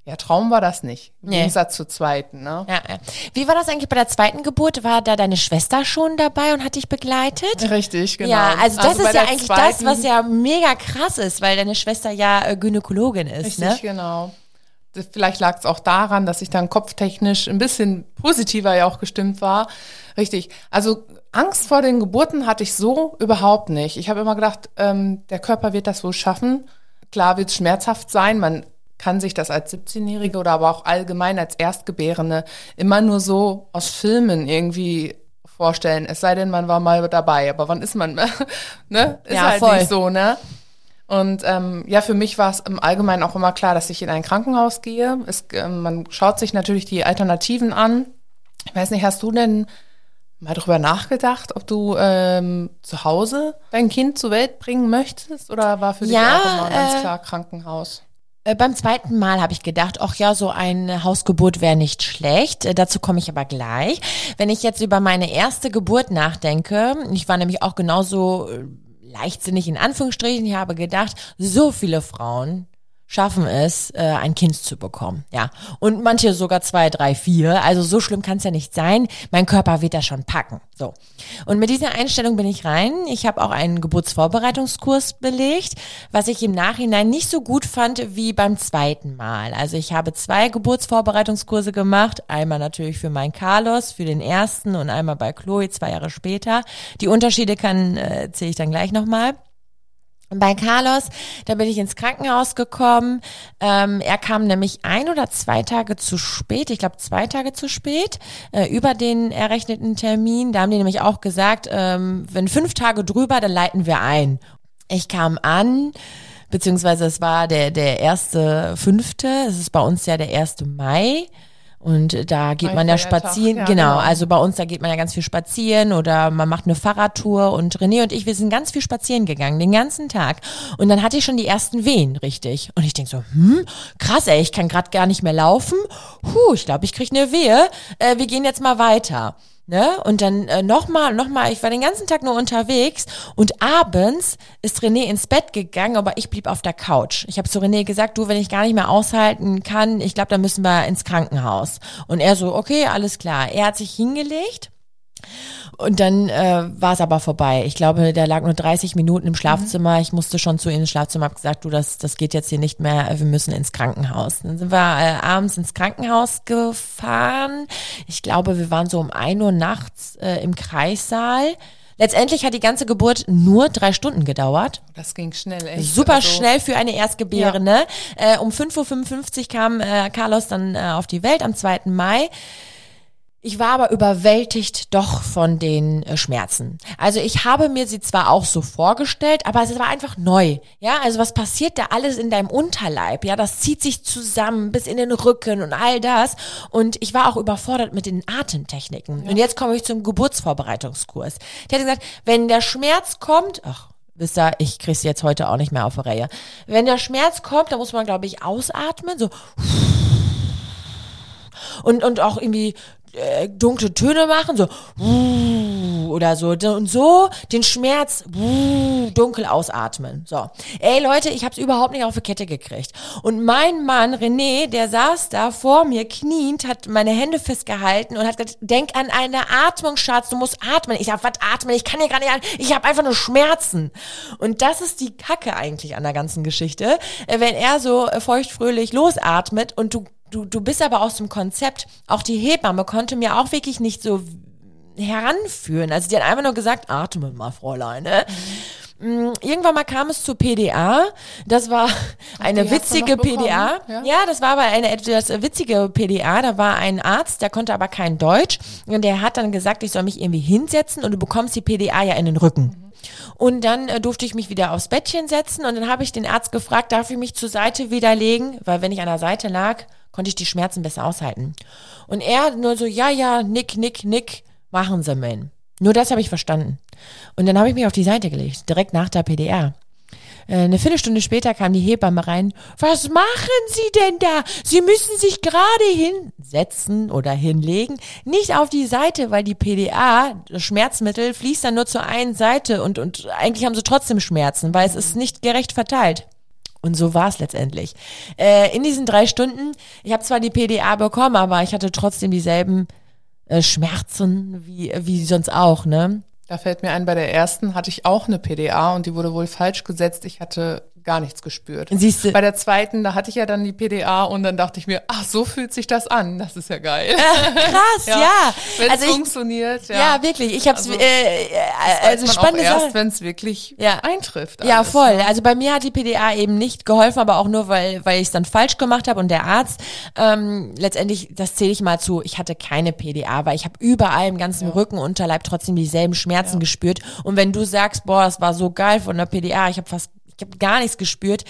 ja, Traum war das nicht. Im Nee. Gegensatz zur zweiten, ne? ja, ja. Wie war das eigentlich bei der zweiten Geburt? War da deine Schwester schon dabei und hat dich begleitet? Richtig, genau. Ja, also das bei ist ja eigentlich das, zweiten- was ja mega krass ist, weil deine Schwester ja äh, Gynäkologin ist, Richtig, ne? genau. Das- Vielleicht lag es auch daran, dass ich dann kopftechnisch ein bisschen positiver ja auch gestimmt war. Richtig. Also Angst vor den Geburten hatte ich so überhaupt nicht. Ich habe immer gedacht, ähm, der Körper wird das wohl schaffen. Klar wird es schmerzhaft sein. Man kann sich das als 17-Jährige oder aber auch allgemein als Erstgebärende immer nur so aus Filmen irgendwie vorstellen. Es sei denn, man war mal dabei. Aber wann ist man? ne? Ist Ja, halt voll. nicht so, ne? Und ähm, ja, für mich war es im Allgemeinen auch immer klar, dass ich in ein Krankenhaus gehe. Es, ähm, man schaut sich natürlich die Alternativen an. Ich weiß nicht, hast du denn mal drüber nachgedacht, ob du ähm, zu Hause dein Kind zur Welt bringen möchtest oder war für dich Ja, auch immer ganz äh, klar Krankenhaus? Äh, beim zweiten Mal habe ich gedacht, ach ja, so eine Hausgeburt wäre nicht schlecht. Äh, dazu komme ich aber gleich. Wenn ich jetzt über meine erste Geburt nachdenke, ich war nämlich auch genauso äh, leichtsinnig in Anführungsstrichen, ich habe gedacht, so viele Frauen schaffen es, äh, ein Kind zu bekommen. Ja. Und manche sogar zwei, drei, vier. Also so schlimm kann es ja nicht sein. Mein Körper wird das schon packen. So. Und mit dieser Einstellung bin ich rein. Ich habe auch einen Geburtsvorbereitungskurs belegt, was ich im Nachhinein nicht so gut fand wie beim zweiten Mal. Also ich habe zwei Geburtsvorbereitungskurse gemacht. Einmal natürlich für meinen Carlos, für den ersten und einmal bei Chloe zwei Jahre später. Die Unterschiede kann, äh, erzähle ich dann gleich nochmal. Bei Carlos, da bin ich ins Krankenhaus gekommen. Ähm, er kam nämlich ein oder zwei Tage zu spät, ich glaube zwei Tage zu spät, äh, über den errechneten Termin. Da haben die nämlich auch gesagt, ähm, wenn fünf Tage drüber, dann leiten wir ein. Ich kam an, beziehungsweise es war der, der erste fünfte, es ist bei uns ja der erste Mai. Und da geht Ein man ja spazieren, ja, genau. genau. Also bei uns, da geht man ja ganz viel spazieren oder man macht eine Fahrradtour und René und ich, wir sind ganz viel spazieren gegangen, den ganzen Tag. Und dann hatte ich schon die ersten Wehen, richtig. Und ich denk so, hm, krass, ey, ich kann gerade gar nicht mehr laufen. Huh, ich glaube, ich krieg eine Wehe. Äh, wir gehen jetzt mal weiter. Ne? Und dann äh, nochmal, nochmal, ich war den ganzen Tag nur unterwegs und abends ist René ins Bett gegangen, aber ich blieb auf der Couch. Ich habe zu René gesagt, du, wenn ich gar nicht mehr aushalten kann, ich glaube, dann müssen wir ins Krankenhaus. Und er so, okay, alles klar. Er hat sich hingelegt. Und dann äh, war es aber vorbei. Ich glaube, der lag nur 30 Minuten im Schlafzimmer. Ich musste schon zu ihm ins Schlafzimmer, habe gesagt, du, das, das geht jetzt hier nicht mehr, wir müssen ins Krankenhaus. Dann sind wir äh, abends ins Krankenhaus gefahren. Ich glaube, wir waren so um ein Uhr nachts äh, im Kreissaal. Letztendlich hat die ganze Geburt nur drei Stunden gedauert. Das ging schnell, echt. Super Also, schnell für eine Erstgebärende. Äh, um 5.55 Uhr kam äh, Carlos dann äh, auf die Welt am 2. Mai. Ich war aber überwältigt doch von den äh, Schmerzen. Also ich habe mir sie zwar auch so vorgestellt, aber es war einfach neu. Ja, also was passiert da alles in deinem Unterleib? Ja, das zieht sich zusammen bis in den Rücken und all das. Und ich war auch überfordert mit den Atemtechniken. Und jetzt komme ich zum Geburtsvorbereitungskurs. Der hat gesagt, wenn der Schmerz kommt, ach, wisst ihr, ich krieg's jetzt heute auch nicht mehr auf die Reihe. Wenn der Schmerz kommt, dann muss man, glaube ich, ausatmen, so und, und auch irgendwie äh, dunkle Töne machen, so oder so und so den Schmerz dunkel ausatmen. So, ey Leute, ich hab's überhaupt nicht auf die Kette gekriegt. Und mein Mann René, der saß da vor mir kniend, hat meine Hände festgehalten und hat gesagt, denk an eine Atmung, Schatz, du musst atmen. Ich sag, was atmen? Ich kann hier gar nicht atmen. Ich habe einfach nur Schmerzen. Und das ist die Kacke eigentlich an der ganzen Geschichte, äh, wenn er so äh, feuchtfröhlich losatmet und du Du, du bist aber aus dem Konzept. Auch die Hebamme konnte mir auch wirklich nicht so heranführen. Also die hat einfach nur gesagt, atme mal, Fräulein. Ne? Mm, Irgendwann mal kam es zur PDA. Das war eine die witzige? PDA. Ja. Ja, das war aber eine etwas witzige PDA. Da war ein Arzt, der konnte aber kein Deutsch. Und der hat dann gesagt, ich soll mich irgendwie hinsetzen und du bekommst die PDA ja in den Rücken. Und dann äh, durfte ich mich wieder aufs Bettchen setzen und dann habe ich den Arzt gefragt, darf ich mich zur Seite widerlegen? Weil wenn ich an der Seite lag, konnte ich die Schmerzen besser aushalten. Und er nur so, ja, ja, nick, nick, nick, machen Sie mal. Nur das habe ich verstanden. Und dann habe ich mich auf die Seite gelegt, direkt nach der PDR. Äh, Eine Viertelstunde später kam die Hebamme rein. Was machen Sie denn da? Sie müssen sich gerade hinsetzen oder hinlegen. Nicht auf die Seite, weil die PDA, das Schmerzmittel, fließt dann nur zur einen Seite und, und eigentlich haben sie trotzdem Schmerzen, weil es ist nicht gerecht verteilt. Und so war es letztendlich. Äh, in diesen drei Stunden, ich habe zwar die PDA bekommen, aber ich hatte trotzdem dieselben äh, Schmerzen wie, wie sonst auch, ne? Da fällt mir ein, bei der ersten hatte ich auch eine PDA und die wurde wohl falsch gesetzt. Ich hatte gar nichts gespürt. Siehst du- Bei der zweiten, da hatte ich ja dann die PDA und dann dachte ich mir, ach, so fühlt sich das an. Das ist ja geil. Krass, ja. Wenn Also es funktioniert, ja. ja. wirklich. Ich habe Also, äh, äh, also spannende erst, Sache. wenn es wirklich Ja. eintrifft. Ja, alles, voll. ne? Also bei mir hat die PDA eben nicht geholfen, aber auch nur, weil, weil ich es dann falsch gemacht habe und der Arzt, ähm, letztendlich, das zähle ich mal zu, ich hatte keine PDA, weil ich habe überall im ganzen Rücken, Unterleib trotzdem dieselben Schmerzen gespürt. Und wenn du sagst, boah, das war so geil von der PDA, ich habe fast, ich habe gar nichts gespürt,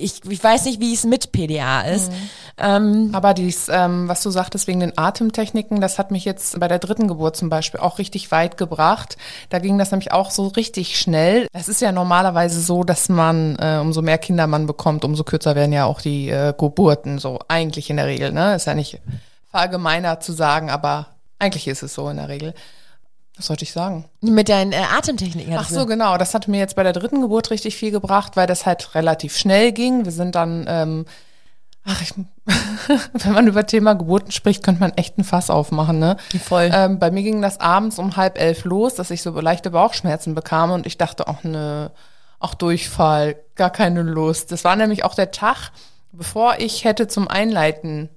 ich, ich weiß nicht, wie es mit PDA ist. Ähm, Aber dies, ähm, was du sagtest wegen den Atemtechniken, das hat mich jetzt bei der dritten Geburt zum Beispiel auch richtig weit gebracht. Da ging das nämlich auch so richtig schnell. Es ist ja normalerweise so, dass man, äh, umso mehr Kinder man bekommt, umso kürzer werden ja auch die äh, Geburten, so eigentlich in der Regel. Ne? Ist ja nicht verallgemeiner zu sagen, aber eigentlich ist es so in der Regel. Was sollte ich sagen? mit deinen äh, Atemtechniken. Ach so, genau. Das hat mir jetzt bei der dritten Geburt richtig viel gebracht, weil das halt relativ schnell ging. Wir sind dann, ähm, ach, ich, wenn man über Thema Geburten spricht, könnte man echt ein Fass aufmachen, ne? Voll. Ähm, bei mir ging das abends um halb elf los, dass ich so leichte Bauchschmerzen bekam und ich dachte, auch ne, auch Durchfall, gar keine Lust. Das war nämlich auch der Tag, bevor ich hätte zum Einleiten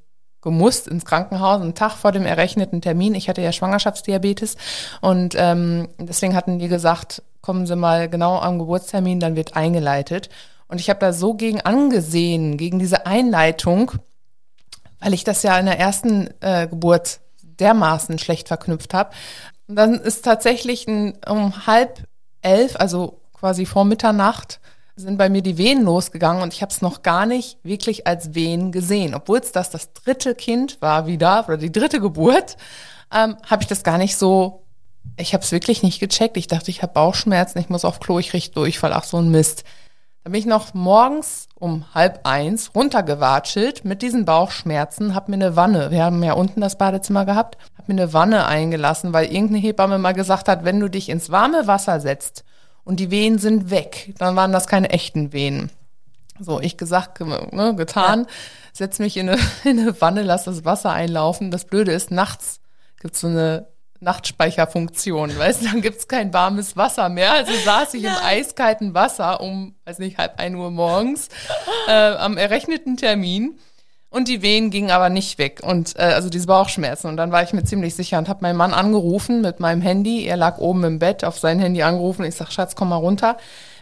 gemusst ins Krankenhaus, einen Tag vor dem errechneten Termin. Ich hatte ja Schwangerschaftsdiabetes und ähm, deswegen hatten die gesagt, kommen Sie mal genau am Geburtstermin, dann wird eingeleitet. Und ich habe da so gegen angesehen, gegen diese Einleitung, weil ich das ja in der ersten äh, Geburt dermaßen schlecht verknüpft habe. Und dann ist tatsächlich ein, um halb elf, also quasi vor Mitternacht, sind bei mir die Wehen losgegangen und ich habe es noch gar nicht wirklich als Wehen gesehen. Obwohl es das das dritte Kind war wieder, oder die dritte Geburt, ähm, habe ich das gar nicht so, ich habe es wirklich nicht gecheckt. Ich dachte, ich habe Bauchschmerzen, ich muss auf Klo, ich richte Durchfall, ach so ein Mist. Dann bin ich noch morgens um halb eins runtergewatschelt mit diesen Bauchschmerzen, hab mir eine Wanne, wir haben ja unten das Badezimmer gehabt, hab mir eine Wanne eingelassen, weil irgendeine Hebamme mal gesagt hat, wenn du dich ins warme Wasser setzt und die Wehen sind weg, dann waren das keine echten Wehen. So, ich gesagt, ge- ne, getan, setz mich in eine, in eine Wanne, lass das Wasser einlaufen. Das Blöde ist, nachts gibt's so eine Nachtspeicherfunktion, weißt du, dann gibt's kein warmes Wasser mehr. Also saß ich im eiskalten Wasser um, weiß nicht, halb ein Uhr morgens äh, am errechneten Termin. Und die Wehen gingen aber nicht weg und äh, also diese Bauchschmerzen. Und dann war ich mir ziemlich sicher und habe meinen Mann angerufen mit meinem Handy. Er lag oben im Bett, auf sein Handy angerufen. Ich sag, Schatz, komm mal runter.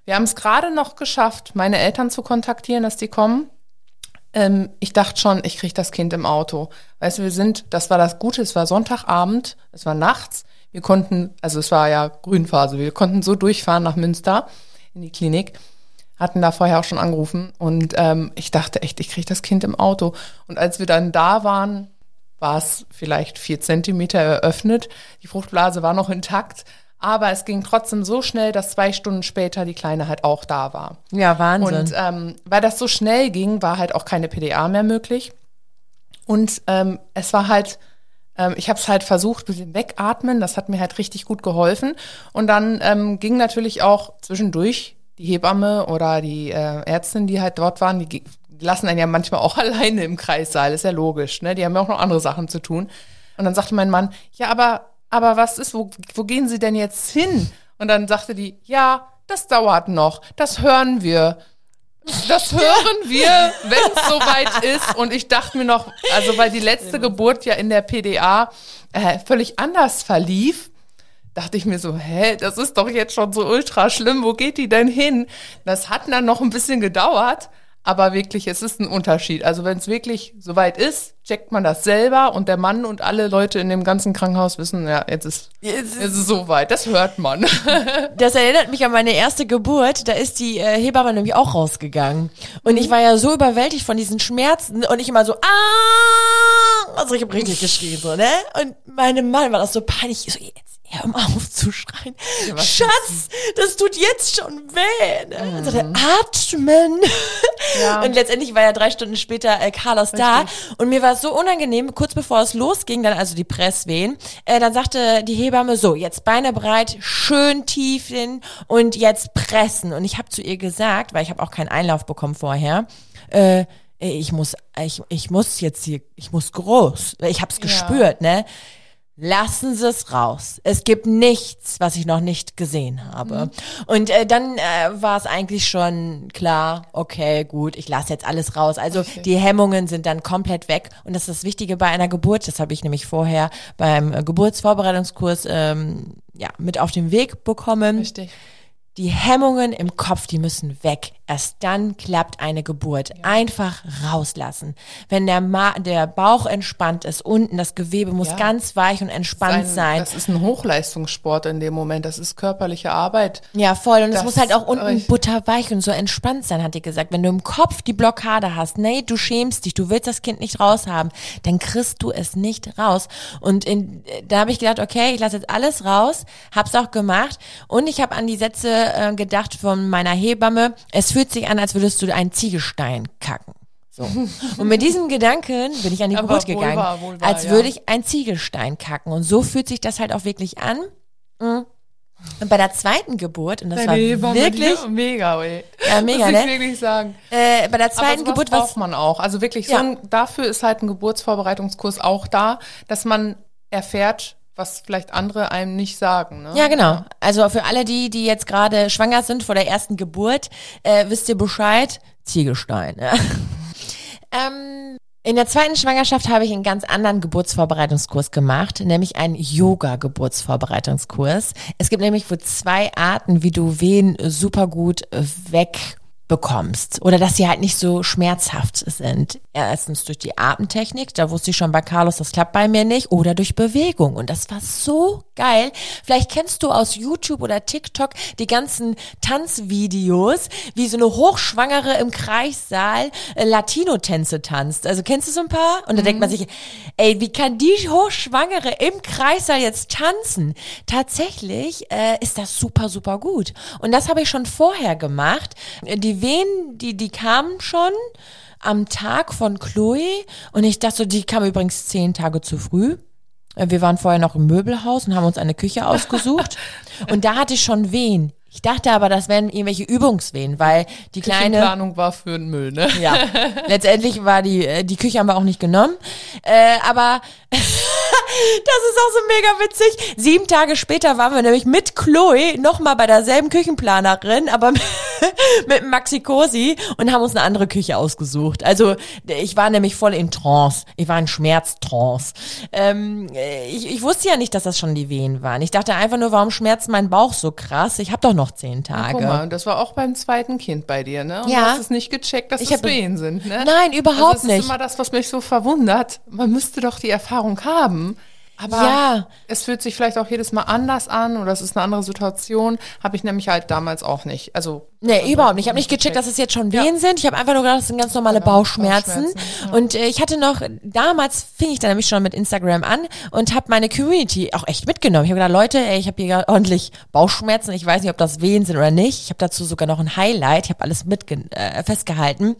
Wir haben es gerade noch geschafft, meine Eltern zu kontaktieren, dass die kommen. Ähm, ich dachte schon, ich krieg das Kind im Auto. Weißt du, wir sind, das war das Gute, es war Sonntagabend, es war nachts. Wir konnten, also es war ja Grünphase, wir konnten so durchfahren nach Münster in die Klinik, hatten da vorher auch schon angerufen und ähm, ich dachte echt, ich krieg das Kind im Auto. Und als wir dann da waren, war es vielleicht vier Zentimeter eröffnet. Die Fruchtblase war noch intakt, aber es ging trotzdem so schnell, dass zwei Stunden später die Kleine halt auch da war. Ja, Wahnsinn. Und ähm, weil das so schnell ging, war halt auch keine PDA mehr möglich. Und ähm, es war halt, ähm, ich habe es halt versucht mit dem Wegatmen, das hat mir halt richtig gut geholfen. Und dann ähm, ging natürlich auch zwischendurch die Hebamme oder die äh, Ärztin, die halt dort waren, die, lassen einen ja manchmal auch alleine im Kreissaal, ist ja logisch, ne? Die haben ja auch noch andere Sachen zu tun. Und dann sagte mein Mann, ja, aber, aber was ist, wo, wo gehen Sie denn jetzt hin? Und dann sagte die, ja, das dauert noch, das hören wir. Das hören wir, wenn es soweit ist. Und ich dachte mir noch, also weil die letzte Geburt ja in der PDA äh, völlig anders verlief, dachte ich mir so, hä, das ist doch jetzt schon so ultra schlimm, wo geht die denn hin? Das hat dann noch ein bisschen gedauert, aber wirklich, es ist ein Unterschied. Also wenn es wirklich soweit ist, checkt man das selber und der Mann und alle Leute in dem ganzen Krankenhaus wissen, ja, jetzt ist es ist soweit, das hört man. Das erinnert mich an meine erste Geburt. Da ist die äh, Hebamme nämlich auch rausgegangen. Und ich war ja so überwältigt von diesen Schmerzen und ich immer so, ah! Also ich habe richtig geschrien, so, ne? Und meinem Mann war das so peinlich. Ich so, jetzt hör mal auf zu schreien. was Schatz, das tut jetzt schon weh. Ne? Sagt er, atmen. Ja. Und letztendlich war ja drei Stunden später äh, Carlos da. Und mir war es so unangenehm, kurz bevor es losging, dann also die Presswehen, äh, dann sagte die Hebamme so, jetzt Beine breit, schön tief hin und jetzt pressen. Und ich habe zu ihr gesagt, weil ich habe auch keinen Einlauf bekommen vorher, äh, ich muss, ich, ich muss jetzt hier, ich muss groß. Ich habe es gespürt, ne? Lassen Sie es raus. Es gibt nichts, was ich noch nicht gesehen habe. Und äh, dann äh, war es eigentlich schon klar, okay, gut, ich lasse jetzt alles raus. Also die Hemmungen sind dann komplett weg. Und das ist das Wichtige bei einer Geburt. Das habe ich nämlich vorher beim äh, Geburtsvorbereitungskurs ähm, ja, mit auf den Weg bekommen Richtig. Die Hemmungen im Kopf, die müssen weg. erst dann klappt eine Geburt. Einfach rauslassen. Wenn der, Ma der Bauch entspannt ist, unten das Gewebe muss Ja. ganz weich und entspannt sein. Das ist ein Hochleistungssport in dem Moment. Das ist körperliche Arbeit. Ja, voll. Und es Das muss halt auch unten butterweich und so entspannt sein, hat die gesagt. Wenn du im Kopf die Blockade hast, nee, du schämst dich, du willst das Kind nicht raushaben, dann kriegst du es nicht raus. Und in, da habe ich gedacht, okay, ich lasse jetzt alles raus, hab's auch gemacht. Und ich habe an die Sätze äh, gedacht von meiner Hebamme, es fühlt sich an, als würdest du einen Ziegelstein kacken. So. Und mit diesem Gedanken bin ich an die Aber Geburt wohl gegangen, wahr, wohl wahr, als würde ich einen Ziegelstein kacken. Und so fühlt sich das halt auch wirklich an. Mhm. Und bei der zweiten Geburt, und das war wirklich, mega, ey. Ja, mega, Muss ich ne? wirklich sagen. äh, bei der zweiten Geburt, braucht was, man auch. Also wirklich, so Ja. ein, dafür ist halt ein Geburtsvorbereitungskurs auch da, dass man erfährt, was vielleicht andere einem nicht sagen. Ne? ja genau, also für alle die, die jetzt gerade schwanger sind vor der ersten Geburt, äh, wisst ihr Bescheid, Ziegelstein. Ja. ähm, in der zweiten Schwangerschaft habe ich einen ganz anderen Geburtsvorbereitungskurs gemacht, nämlich einen Yoga-Geburtsvorbereitungskurs. Es gibt nämlich wohl zwei Arten, wie du Wehen super gut wegbekommst oder dass sie halt nicht so schmerzhaft sind. Erstens durch die Atemtechnik, da wusste ich schon bei Carlos, das klappt bei mir nicht, oder durch Bewegung. Und das war so geil. Vielleicht kennst du aus YouTube oder TikTok die ganzen Tanzvideos, wie so eine Hochschwangere im Kreissaal äh, Latino-Tänze tanzt. Also kennst du so ein paar? Und da denkt man sich, ey, wie kann die Hochschwangere im Kreissaal jetzt tanzen? Tatsächlich äh, ist das super, super gut. Und das habe ich schon vorher gemacht. Die Wehen, die, die kamen schon am Tag von Chloe und ich dachte, so, die kam übrigens zehn Tage zu früh. Äh, Wir waren vorher noch im Möbelhaus und haben uns eine Küche ausgesucht. und da hatte ich schon Wehen. Ich dachte aber, das wären irgendwelche Übungswehen, weil die kleine. Planung war für den Müll, ne? Ja, letztendlich war die, äh, die Küche haben wir auch nicht genommen. Äh, aber das ist auch so mega witzig. Sieben Tage später waren wir nämlich mit Chloe nochmal bei derselben Küchenplanerin, aber mit Maxi Cosi und haben uns eine andere Küche ausgesucht. Also ich war nämlich voll in Trance. Ich war in Schmerztrance. Ähm, äh, ich, ich wusste ja nicht, dass das schon die Wehen waren. Ich dachte einfach nur, warum schmerzt mein Bauch so krass? Ich habe doch noch zehn Tage. Guck mal, und das war auch beim zweiten Kind bei dir, ne? Und Ja. du hast es nicht gecheckt, dass Ich es Wehen sind, ne? Nein, überhaupt also das nicht. ist immer das, was mich so verwundert. Man müsste doch die Erfahrung haben. Aber Ja. es fühlt sich vielleicht auch jedes Mal anders an oder es ist eine andere Situation. Habe ich nämlich halt damals auch nicht. Also Nee, überhaupt nicht. Ich habe nicht gecheckt, dass es jetzt schon Wehen sind. Ich habe einfach nur gedacht, das sind ganz normale Bauchschmerzen. Bauchschmerzen, Und äh, ich hatte noch, damals fing ich dann nämlich schon mit Instagram an und habe meine Community auch echt mitgenommen. Ich habe gedacht, Leute, ey, ich habe hier ordentlich Bauchschmerzen. Ich weiß nicht, ob das Wehen sind oder nicht. Ich habe dazu sogar noch ein Highlight. Ich habe alles mit äh, festgehalten.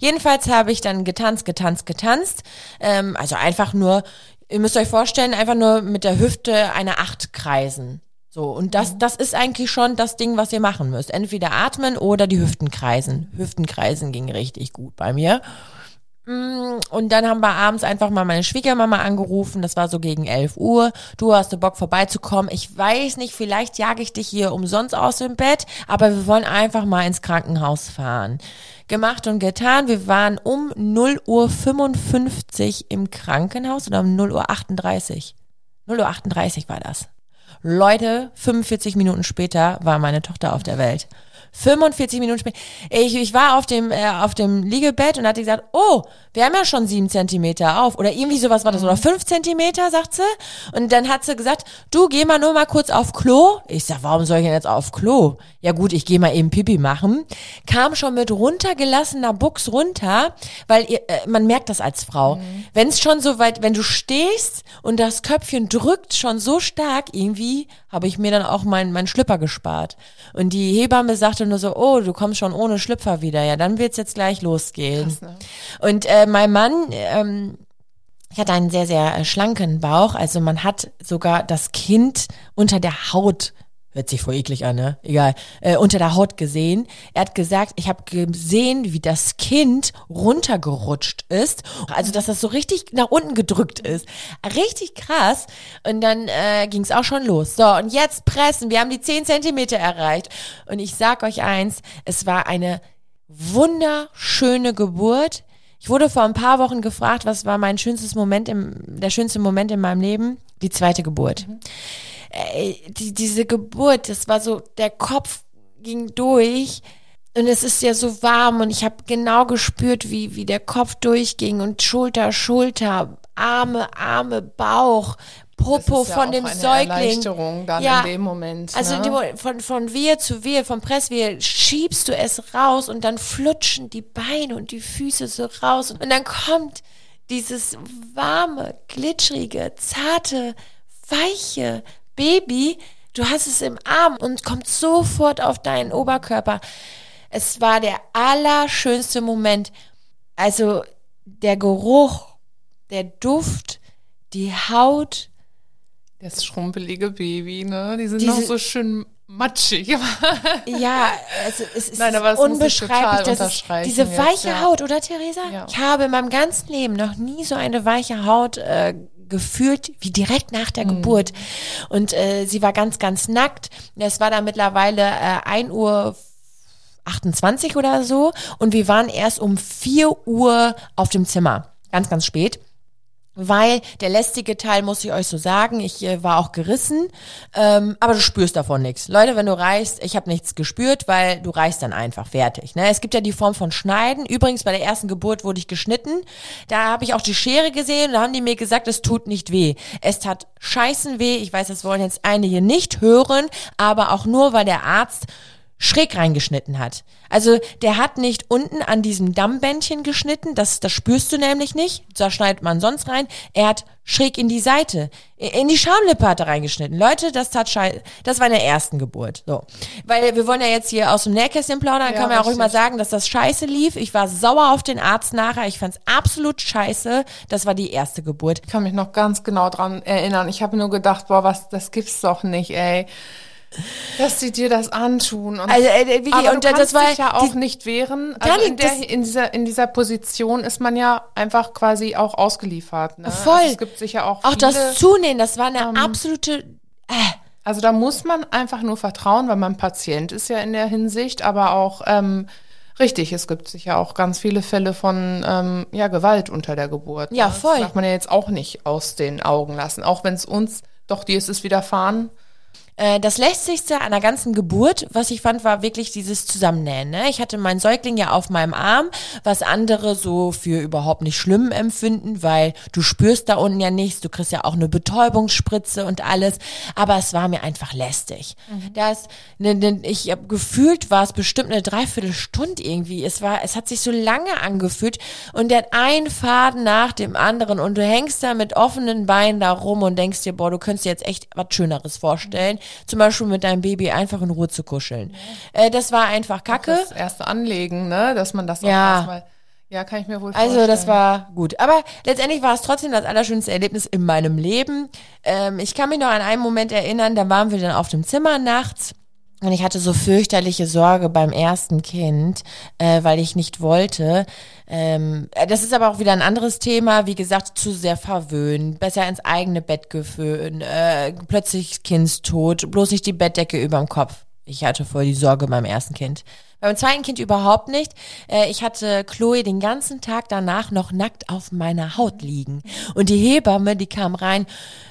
Jedenfalls habe ich dann getanzt, getanzt, getanzt. Ähm, also einfach nur, ihr müsst euch vorstellen, einfach nur mit der Hüfte eine Acht kreisen. So, und das, das ist eigentlich schon das Ding, was ihr machen müsst. Entweder atmen oder die Hüften kreisen. Hüftenkreisen ging richtig gut bei mir. Mm, Und dann haben wir abends einfach mal meine Schwiegermama angerufen. Das war so gegen 11 Uhr. Du hast du Bock vorbeizukommen. Ich weiß nicht, vielleicht jage ich dich hier umsonst aus dem Bett, aber wir wollen einfach mal ins Krankenhaus fahren. Gemacht und getan. Wir waren um 0 Uhr 55 im Krankenhaus oder um 0 Uhr 38. 0 Uhr 38 war das. Leute, 45 Minuten später war meine Tochter auf der Welt. 45 Minuten später. Ich, ich war auf dem, äh, auf dem Liegebett und hatte gesagt, oh, wir haben ja schon sieben Zentimeter auf. Oder irgendwie sowas war das. Oder fünf Zentimeter, sagt sie. Und dann hat sie gesagt, du geh mal nur mal kurz auf Klo. Ich sag, warum soll ich denn jetzt auf Klo? Ja gut, ich gehe mal eben Pipi machen. Kam schon mit runtergelassener Buchs runter, weil ihr, äh, man merkt das als Frau. Wenn es schon so weit, wenn du stehst und das Köpfchen drückt schon so stark, irgendwie habe ich mir dann auch mein, mein Schlüpper gespart. Und die Hebamme sagte nur so, oh, du kommst schon ohne Schlüpfer wieder. Ja, dann wird's jetzt gleich losgehen. Krass, ne? Und äh, mein Mann, ähm, ich hatte einen sehr, sehr äh, schlanken Bauch. Also man hat sogar das Kind unter der Haut, hört sich voll eklig an, ne? Egal, äh, unter der Haut gesehen. Er hat gesagt, ich habe gesehen, wie das Kind runtergerutscht ist. Also dass das so richtig nach unten gedrückt ist. Richtig krass. Und dann äh, ging es auch schon los. So, und jetzt pressen. Wir haben die 10 Zentimeter erreicht. Und ich sag euch eins, es war eine wunderschöne Geburt. Ich wurde vor ein paar Wochen gefragt, was war mein schönstes Moment im, der schönste Moment in meinem Leben? Die zweite Geburt. Äh, die, diese Geburt, das war so, der Kopf ging durch. Und es ist ja so warm und ich habe genau gespürt, wie, wie der Kopf durchging und Schulter, Schulter, Arme, Arme, Bauch, Popo ja von dem eine Säugling. Erleichterung dann in dem Moment, Also ne? von, von Wehe zu Wehe, von Presswehe schiebst du es raus und dann flutschen die Beine und die Füße so raus und dann kommt dieses warme, glitschrige, zarte, weiche Baby. Du hast es im Arm und kommt sofort auf deinen Oberkörper. Es war der allerschönste Moment. Also der Geruch, der Duft, die Haut, Das schrumpelige Baby, ne? Die sind Diese- noch so schön matschig. Ja, also es ist Nein, aber unbeschreiblich. Das ist unterstreichen diese jetzt, weiche ja. Haut, oder Theresa? Ja. Ich habe in meinem ganzen Leben noch nie so eine weiche Haut äh, gefühlt wie direkt nach der Mhm. Geburt. Und äh, sie war ganz, ganz nackt. Es war dann mittlerweile äh, 1 Uhr 28 oder so und wir waren erst um 4 Uhr auf dem Zimmer. Ganz, ganz spät. Weil der lästige Teil, muss ich euch so sagen, ich äh, war auch gerissen, ähm, aber du spürst davon nichts. Leute, wenn du reichst, ich habe nichts gespürt, weil du reichst dann einfach fertig. Ne? Es gibt ja die Form von Schneiden. Übrigens, bei der ersten Geburt wurde ich geschnitten. Da habe ich auch die Schere gesehen und da haben die mir gesagt, es tut nicht weh. Es tat scheißen weh. Ich weiß, das wollen jetzt einige nicht hören, aber auch nur, weil der Arzt schräg reingeschnitten hat. Also der hat nicht unten an diesem Dammbändchen geschnitten, das, das spürst du nämlich nicht, da schneidet man sonst rein. Er hat schräg in die Seite, in die Schamlippe hat er reingeschnitten. Leute, das tat scheiße, das war in der ersten Geburt. So, Weil wir wollen ja jetzt hier aus dem Nähkästchen plaudern, Ja, kann man ja auch ruhig mal richtig. sagen, dass das scheiße lief. Ich war sauer auf den Arzt nachher, ich fand's absolut scheiße. Das war die erste Geburt. Ich kann mich noch ganz genau dran erinnern. Ich habe nur gedacht, boah, was, das gibt's doch nicht, ey. Dass sie dir das antun. Und, Also, äh, wirklich, aber und du das kannst war dich ja auch die- nicht wehren. Also in, der, das- in, dieser, in dieser Position ist man ja einfach quasi auch ausgeliefert. Ne? Voll. Also es gibt sicher auch Auch viele, das Zunehmen, das war eine ähm, absolute Also da muss man einfach nur vertrauen, weil man Patient ist ja in der Hinsicht, aber auch ähm, richtig, es gibt sicher auch ganz viele Fälle von ähm, ja, Gewalt unter der Geburt. Ja, ne? voll. Das darf man ja jetzt auch nicht aus den Augen lassen, auch wenn es uns, doch dir ist es widerfahren. Äh, Das lässigste an der ganzen Geburt, was ich fand, war wirklich dieses Zusammennähen. Ne? Ich hatte meinen Säugling ja auf meinem Arm, was andere so für überhaupt nicht schlimm empfinden, weil du spürst da unten ja nichts, du kriegst ja auch eine Betäubungsspritze und alles, aber es war mir einfach lästig. Das, ne, ne, ich hab gefühlt war es bestimmt eine Dreiviertelstunde irgendwie. Es war, es hat sich so lange angefühlt und der hat einen Faden nach dem anderen und du hängst da mit offenen Beinen da rum und denkst dir, boah, du könntest dir jetzt echt was Schöneres vorstellen. Zum Beispiel mit deinem Baby einfach in Ruhe zu kuscheln. Äh, das war einfach kacke. Das erste Anlegen, ne, dass man das auch Ja. erstmal, ja, kann ich mir wohl vorstellen. Also das war gut. Aber letztendlich war es trotzdem das allerschönste Erlebnis in meinem Leben. Ähm, ich kann mich noch an einen Moment erinnern, da waren wir dann auf dem Zimmer nachts. Und ich hatte so fürchterliche Sorge beim ersten Kind, äh, weil ich nicht wollte. Ähm, äh, das ist aber auch wieder ein anderes Thema. Wie gesagt, zu sehr verwöhnt, besser ins eigene Bett geföhnt, äh, plötzlich Kindstod, bloß nicht die Bettdecke überm Kopf. Ich hatte voll die Sorge beim ersten Kind. Beim zweiten Kind überhaupt nicht. Äh, ich hatte Chloe den ganzen Tag danach noch nackt auf meiner Haut liegen. Und die Hebamme, die kam rein.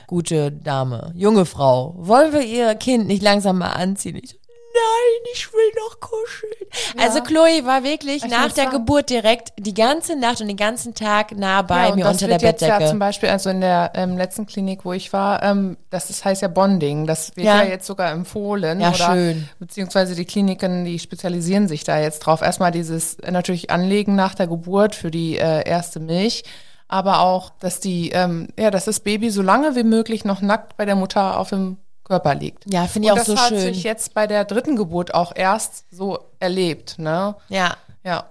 Gute Dame, junge Frau, wollen wir ihr Kind nicht langsam mal anziehen? Ich nein, ich will noch kuscheln. Also Chloe war wirklich Ich nach der sagen- Geburt direkt die ganze Nacht und den ganzen Tag nah bei ja, mir unter der jetzt ja Bettdecke. zum Beispiel, also in der ähm, letzten Klinik, wo ich war, ähm, das ist, heißt ja Bonding. Das wird Ja. ja, jetzt sogar empfohlen. Ja, oder, schön. Beziehungsweise die Kliniken, die spezialisieren sich da jetzt drauf. Erstmal dieses äh, natürlich Anlegen nach der Geburt für die äh, erste Milch. Aber auch, dass die, ähm, ja, dass das Baby so lange wie möglich noch nackt bei der Mutter auf dem Körper liegt. Ja, finde ich Und auch so das hat schön. sich jetzt bei der dritten Geburt auch erst so erlebt, ne? ja. Ja.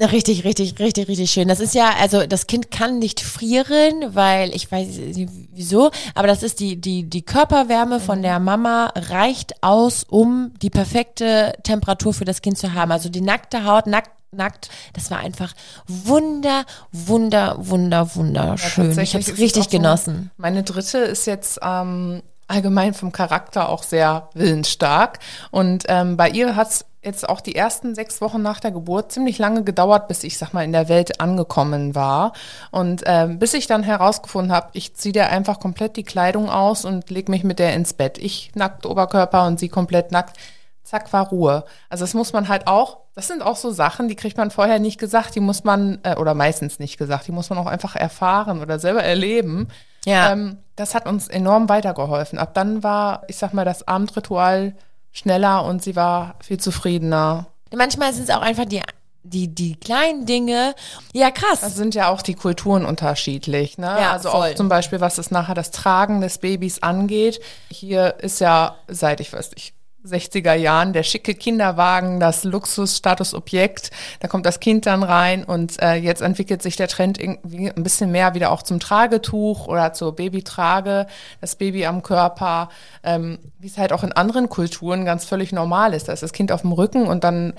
Richtig, richtig, richtig, richtig schön. Das ist ja, also das Kind kann nicht frieren, weil ich weiß nicht wieso, aber das ist die, die, die Körperwärme von der Mama reicht aus, um die perfekte Temperatur für das Kind zu haben. Also die nackte Haut, nackt, nackt, das war einfach wunder, wunder, wunder, wunderschön. ich tatsächlich habe es richtig auch so. genossen. Meine dritte ist jetzt ähm, allgemein vom Charakter auch sehr willensstark. Und ähm, bei ihr hat es jetzt auch die ersten sechs Wochen nach der Geburt ziemlich lange gedauert, bis ich, sag mal, in der Welt angekommen war. Und ähm, bis ich dann herausgefunden habe, ich ziehe der einfach komplett die Kleidung aus und leg mich mit der ins Bett. Ich nackt Oberkörper und sie komplett nackt. zack, war Ruhe. Also das muss man halt auch, das sind auch so Sachen, die kriegt man vorher nicht gesagt, die muss man, äh, oder meistens nicht gesagt, die muss man auch einfach erfahren oder selber erleben. Ja. Ähm, das hat uns enorm weitergeholfen. Ab dann war, ich sag mal, das Abendritual schneller und sie war viel zufriedener. Manchmal sind es auch einfach die, die, die kleinen Dinge. Ja, krass. Da sind ja auch die Kulturen unterschiedlich. Ne? Ja, also voll. auch zum Beispiel, was es nachher das Tragen des Babys angeht. Hier ist ja seit, ich weiß nicht, 60er Jahren der schicke Kinderwagen, das Luxusstatusobjekt. Da kommt das Kind dann rein und äh, jetzt entwickelt sich der Trend irgendwie ein bisschen mehr wieder auch zum Tragetuch oder zur Babytrage, das Baby am Körper, ähm, wie es halt auch in anderen Kulturen ganz völlig normal ist. Da ist das Kind auf dem Rücken und dann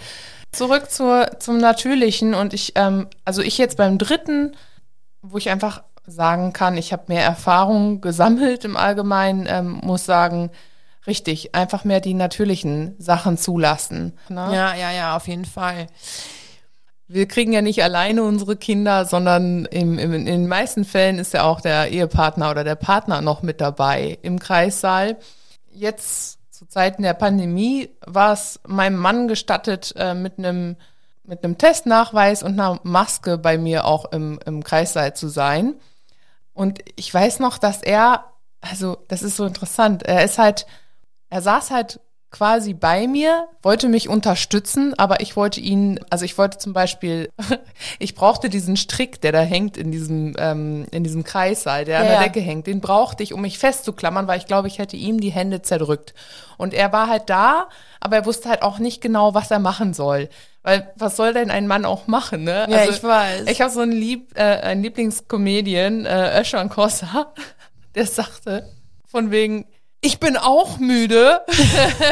zurück zur, zum Natürlichen und ich, ähm, also ich jetzt beim dritten, wo ich einfach sagen kann, ich habe mehr Erfahrung gesammelt im Allgemeinen, ähm, muss sagen, richtig, einfach mehr die natürlichen Sachen zulassen. Ne? Ja, ja, ja, auf jeden Fall. Wir kriegen ja nicht alleine unsere Kinder, sondern im, im, in den meisten Fällen ist ja auch der Ehepartner oder der Partner noch mit dabei im Kreissaal. Jetzt zu Zeiten der Pandemie war es meinem Mann gestattet, äh, mit einem mit einem Testnachweis und einer Maske bei mir auch im, im Kreissaal zu sein. Und ich weiß noch, dass er, also das ist so interessant, er ist halt, er saß halt quasi bei mir, wollte mich unterstützen, aber ich wollte ihn, also ich wollte zum Beispiel, ich brauchte diesen Strick, der da hängt in diesem, ähm, in diesem Kreissaal, der an Ja, der ja. Decke hängt, den brauchte ich, um mich festzuklammern, weil ich glaube, ich hätte ihm die Hände zerdrückt. Und er war halt da, aber er wusste halt auch nicht genau, was er machen soll. Weil was soll denn ein Mann auch machen, ne? Ja, ich weiß. Ich habe so einen, Lieb, äh, einen Lieblingscomedian, äh, Özcan Kosa, der sagte von wegen, ich bin auch müde.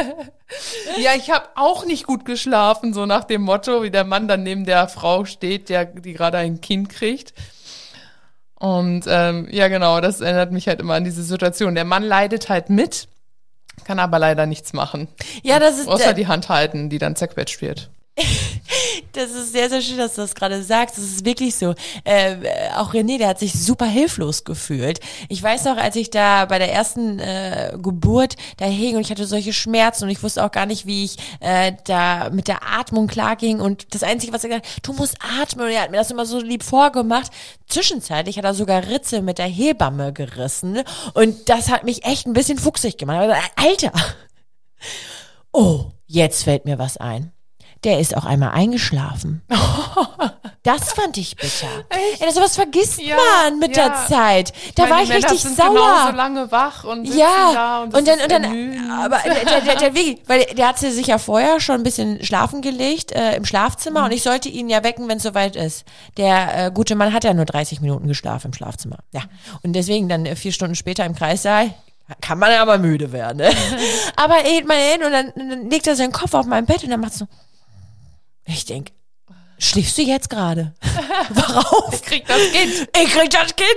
ja, ich habe auch nicht gut geschlafen, so nach dem Motto, wie der Mann dann neben der Frau steht, der, die gerade ein Kind kriegt. Und ähm, ja, genau, das erinnert mich halt immer an diese Situation. Der Mann leidet halt mit, kann aber leider nichts machen. Ja, das ist, Außer äh, die Hand halten, die dann zerquetscht wird. Das ist sehr, sehr schön, dass du das gerade sagst. Das ist wirklich so. Äh, auch René, der hat sich super hilflos gefühlt. Ich weiß noch, als ich da bei der ersten äh, Geburt da hing und ich hatte solche Schmerzen und ich wusste auch gar nicht, wie ich äh, da mit der Atmung klar ging. Und das Einzige, was er gesagt hat, du musst atmen. Und er hat mir das immer so lieb vorgemacht. Zwischenzeitlich hat er sogar Ritze mit der Hebamme gerissen. Und das hat mich echt ein bisschen fuchsig gemacht. Alter! Oh, jetzt fällt mir was ein. Der ist auch einmal eingeschlafen. Das fand ich bitter. Ey, sowas vergisst Ja, man mit ja. der Zeit. Da Ich meine, war ich Männer richtig sind sauer. lange wach und Ja, da und, und dann, und dann, ermüdend. aber der, der, der, wirklich, weil der hat sich ja vorher schon ein bisschen schlafen gelegt äh, im Schlafzimmer Mhm. und ich sollte ihn ja wecken, wenn es soweit ist. Der äh, gute Mann hat ja nur 30 Minuten geschlafen im Schlafzimmer. Ja, und deswegen dann äh, vier Stunden später im Kreissaal kann man ja aber müde werden. Ne? aber er geht mal hin und dann, dann legt er seinen Kopf auf mein Bett und dann macht so. Ich denk, schläfst du jetzt gerade? Worauf? Ich krieg das Kind. Ich krieg das Kind.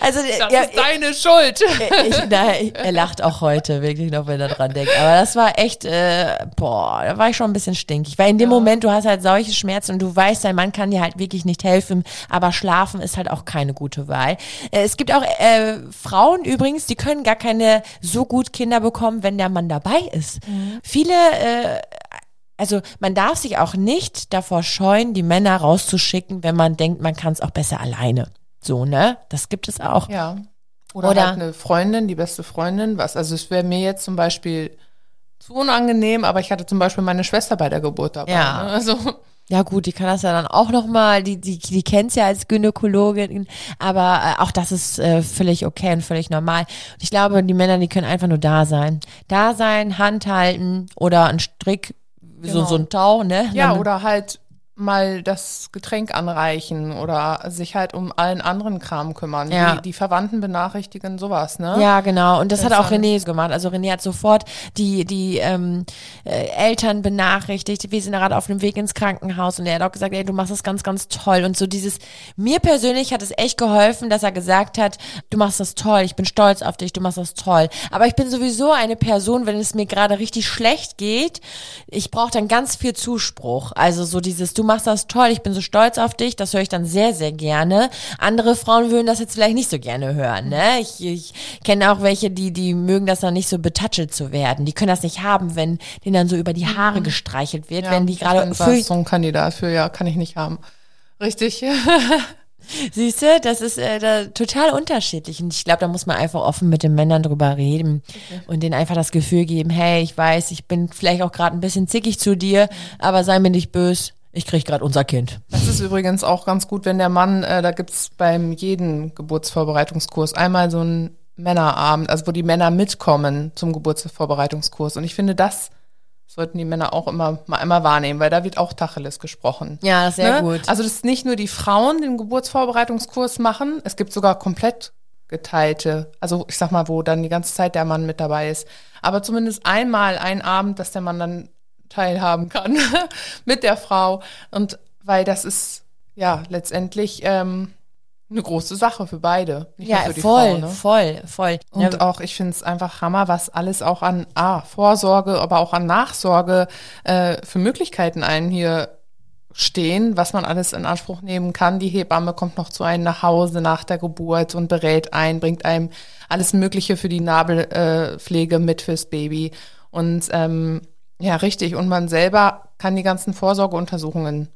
Also Das ja, ist deine Schuld. ich, nein, er lacht auch heute wirklich noch, wenn er dran denkt. Aber das war echt, äh, boah, da war ich schon ein bisschen stinkig. Weil in dem Moment, du hast halt solche Schmerzen und du weißt, dein Mann kann dir halt wirklich nicht helfen. Aber schlafen ist halt auch keine gute Wahl. Äh, es gibt auch äh, Frauen übrigens, die können gar keine so gut Kinder bekommen, wenn der Mann dabei ist. Viele äh, also man darf sich auch nicht davor scheuen, die Männer rauszuschicken, wenn man denkt, man kann es auch besser alleine. So, ne? Das gibt es auch. Ja. Oder, Oder- halt eine Freundin, die beste Freundin, was, also es wäre mir jetzt zum Beispiel zu unangenehm, aber ich hatte zum Beispiel meine Schwester bei der Geburt dabei. Ja. Ne? Also, Ja gut, die kann das ja dann auch noch mal, die die die kennt's ja als Gynäkologin, aber äh, auch das ist äh, völlig okay und völlig normal. Und ich glaube, die Männer, die können einfach nur da sein, da sein, Hand halten oder ein Strick, so Genau. so ein Tau, ne? ja, oder halt mal das Getränk anreichen oder sich halt um allen anderen Kram kümmern. Ja. Die, die Verwandten benachrichtigen, sowas, ne? Ja, genau. Und das hat auch. René gemacht. Also René hat sofort die, die ähm, äh, Eltern benachrichtigt. Wir sind gerade auf dem Weg ins Krankenhaus und er hat auch gesagt, ey, du machst das ganz, ganz toll. Und so dieses, mir persönlich hat es echt geholfen, dass er gesagt hat, du machst das toll, ich bin stolz auf dich, du machst das toll. Aber ich bin sowieso eine Person, wenn es mir gerade richtig schlecht geht, ich brauche dann ganz viel Zuspruch. Also so dieses, du machst das toll, ich bin so stolz auf dich, das höre ich dann sehr, sehr gerne. Andere Frauen würden das jetzt vielleicht nicht so gerne hören, ne? Ich, ich kenne auch welche, die, die mögen das dann nicht so betatschelt zu werden. Die können das nicht haben, wenn denen dann so über die Haare gestreichelt wird, wenn die ich gerade bin fast so ein Kandidat für, ja, kann ich nicht haben. Richtig. Siehst du, das ist äh, da total unterschiedlich. Und ich glaube, da muss man einfach offen mit den Männern drüber reden und denen einfach das Gefühl geben, hey, ich weiß, ich bin vielleicht auch gerade ein bisschen zickig zu dir, aber sei mir nicht böse. Ich krieg gerade unser Kind. Das ist übrigens auch ganz gut, wenn der Mann, äh, da gibt's beim jeden Geburtsvorbereitungskurs einmal so einen Männerabend, also wo die Männer mitkommen zum Geburtsvorbereitungskurs. Und ich finde, das sollten die Männer auch immer mal einmal wahrnehmen, weil da wird auch Tacheles gesprochen. Ja, das ist sehr Ne? gut. Also das ist nicht nur die Frauen den Geburtsvorbereitungskurs machen, es gibt sogar komplett geteilte, also ich sag mal, wo dann die ganze Zeit der Mann mit dabei ist. Aber zumindest einmal ein Abend, dass der Mann dann teilhaben kann mit der Frau. Und weil das ist ja letztendlich ähm, eine große Sache für beide. Nicht Ja, für die voll, Frau, ne? voll, voll. Und ja, auch, ich finde es einfach Hammer, was alles auch an ah, Vorsorge, aber auch an Nachsorge äh, für Möglichkeiten einen hier stehen, was man alles in Anspruch nehmen kann. Die Hebamme kommt noch zu einem nach Hause nach der Geburt und berät ein, bringt einem alles Mögliche für die Nabelpflege äh, mit fürs Baby. Und ähm, ja, richtig. Und man selber kann die ganzen Vorsorgeuntersuchungen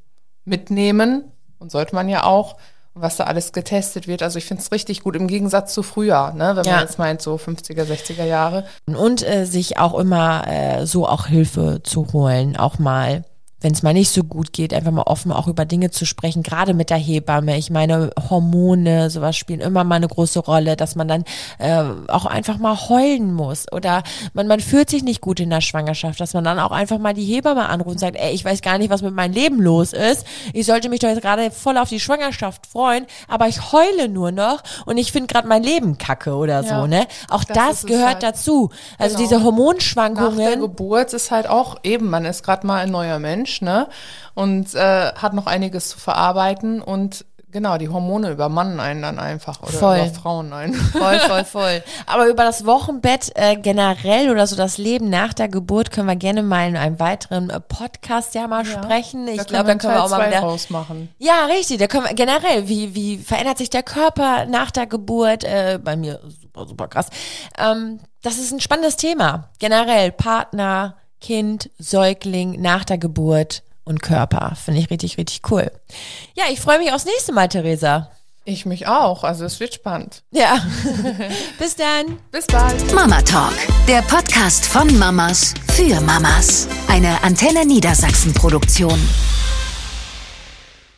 mitnehmen und sollte man ja auch, was da alles getestet wird. Also ich finde es richtig gut im Gegensatz zu früher, ne? wenn Ja. man jetzt meint, so 50er, 60er Jahre. und äh, sich auch immer äh, so auch Hilfe zu holen, auch mal wenn es mal nicht so gut geht, einfach mal offen auch über Dinge zu sprechen, gerade mit der Hebamme. Ich meine, Hormone, sowas spielen immer mal eine große Rolle, dass man dann äh, auch einfach mal heulen muss oder man, man fühlt sich nicht gut in der Schwangerschaft, dass man dann auch einfach mal die Hebamme anruft und sagt, ey, ich weiß gar nicht, was mit meinem Leben los ist. Ich sollte mich doch jetzt gerade voll auf die Schwangerschaft freuen, aber ich heule nur noch und ich finde gerade mein Leben kacke oder Ja, so, ne? Auch das das, gehört halt. dazu. Also Genau. diese Nach der Hormonschwankungen. Geburt ist halt auch eben, man ist gerade mal ein neuer Mensch, ne? Und äh, hat noch einiges zu verarbeiten und genau, die Hormone übermannen einen dann einfach oder Voll. über Frauen ein. Voll, voll, voll. Aber über das Wochenbett äh, generell oder so das Leben nach der Geburt können wir gerne mal in einem weiteren äh, Podcast ja mal sprechen. Ich glaube, da können wir auch mal wieder. rausmachen. Ja, richtig. Da können wir generell, wie, wie verändert sich der Körper nach der Geburt? Äh, bei mir super, super krass. Ähm, das ist ein spannendes Thema. Generell Partner, Kind, Säugling nach der Geburt und Körper. Finde ich richtig, richtig cool. Ja, ich freue mich aufs nächste Mal, Theresa. Ich mich auch, also es wird spannend. Ja. Bis dann. Bis bald. Mama Talk, der Podcast von Mamas für Mamas. Eine Antenne Niedersachsen Produktion.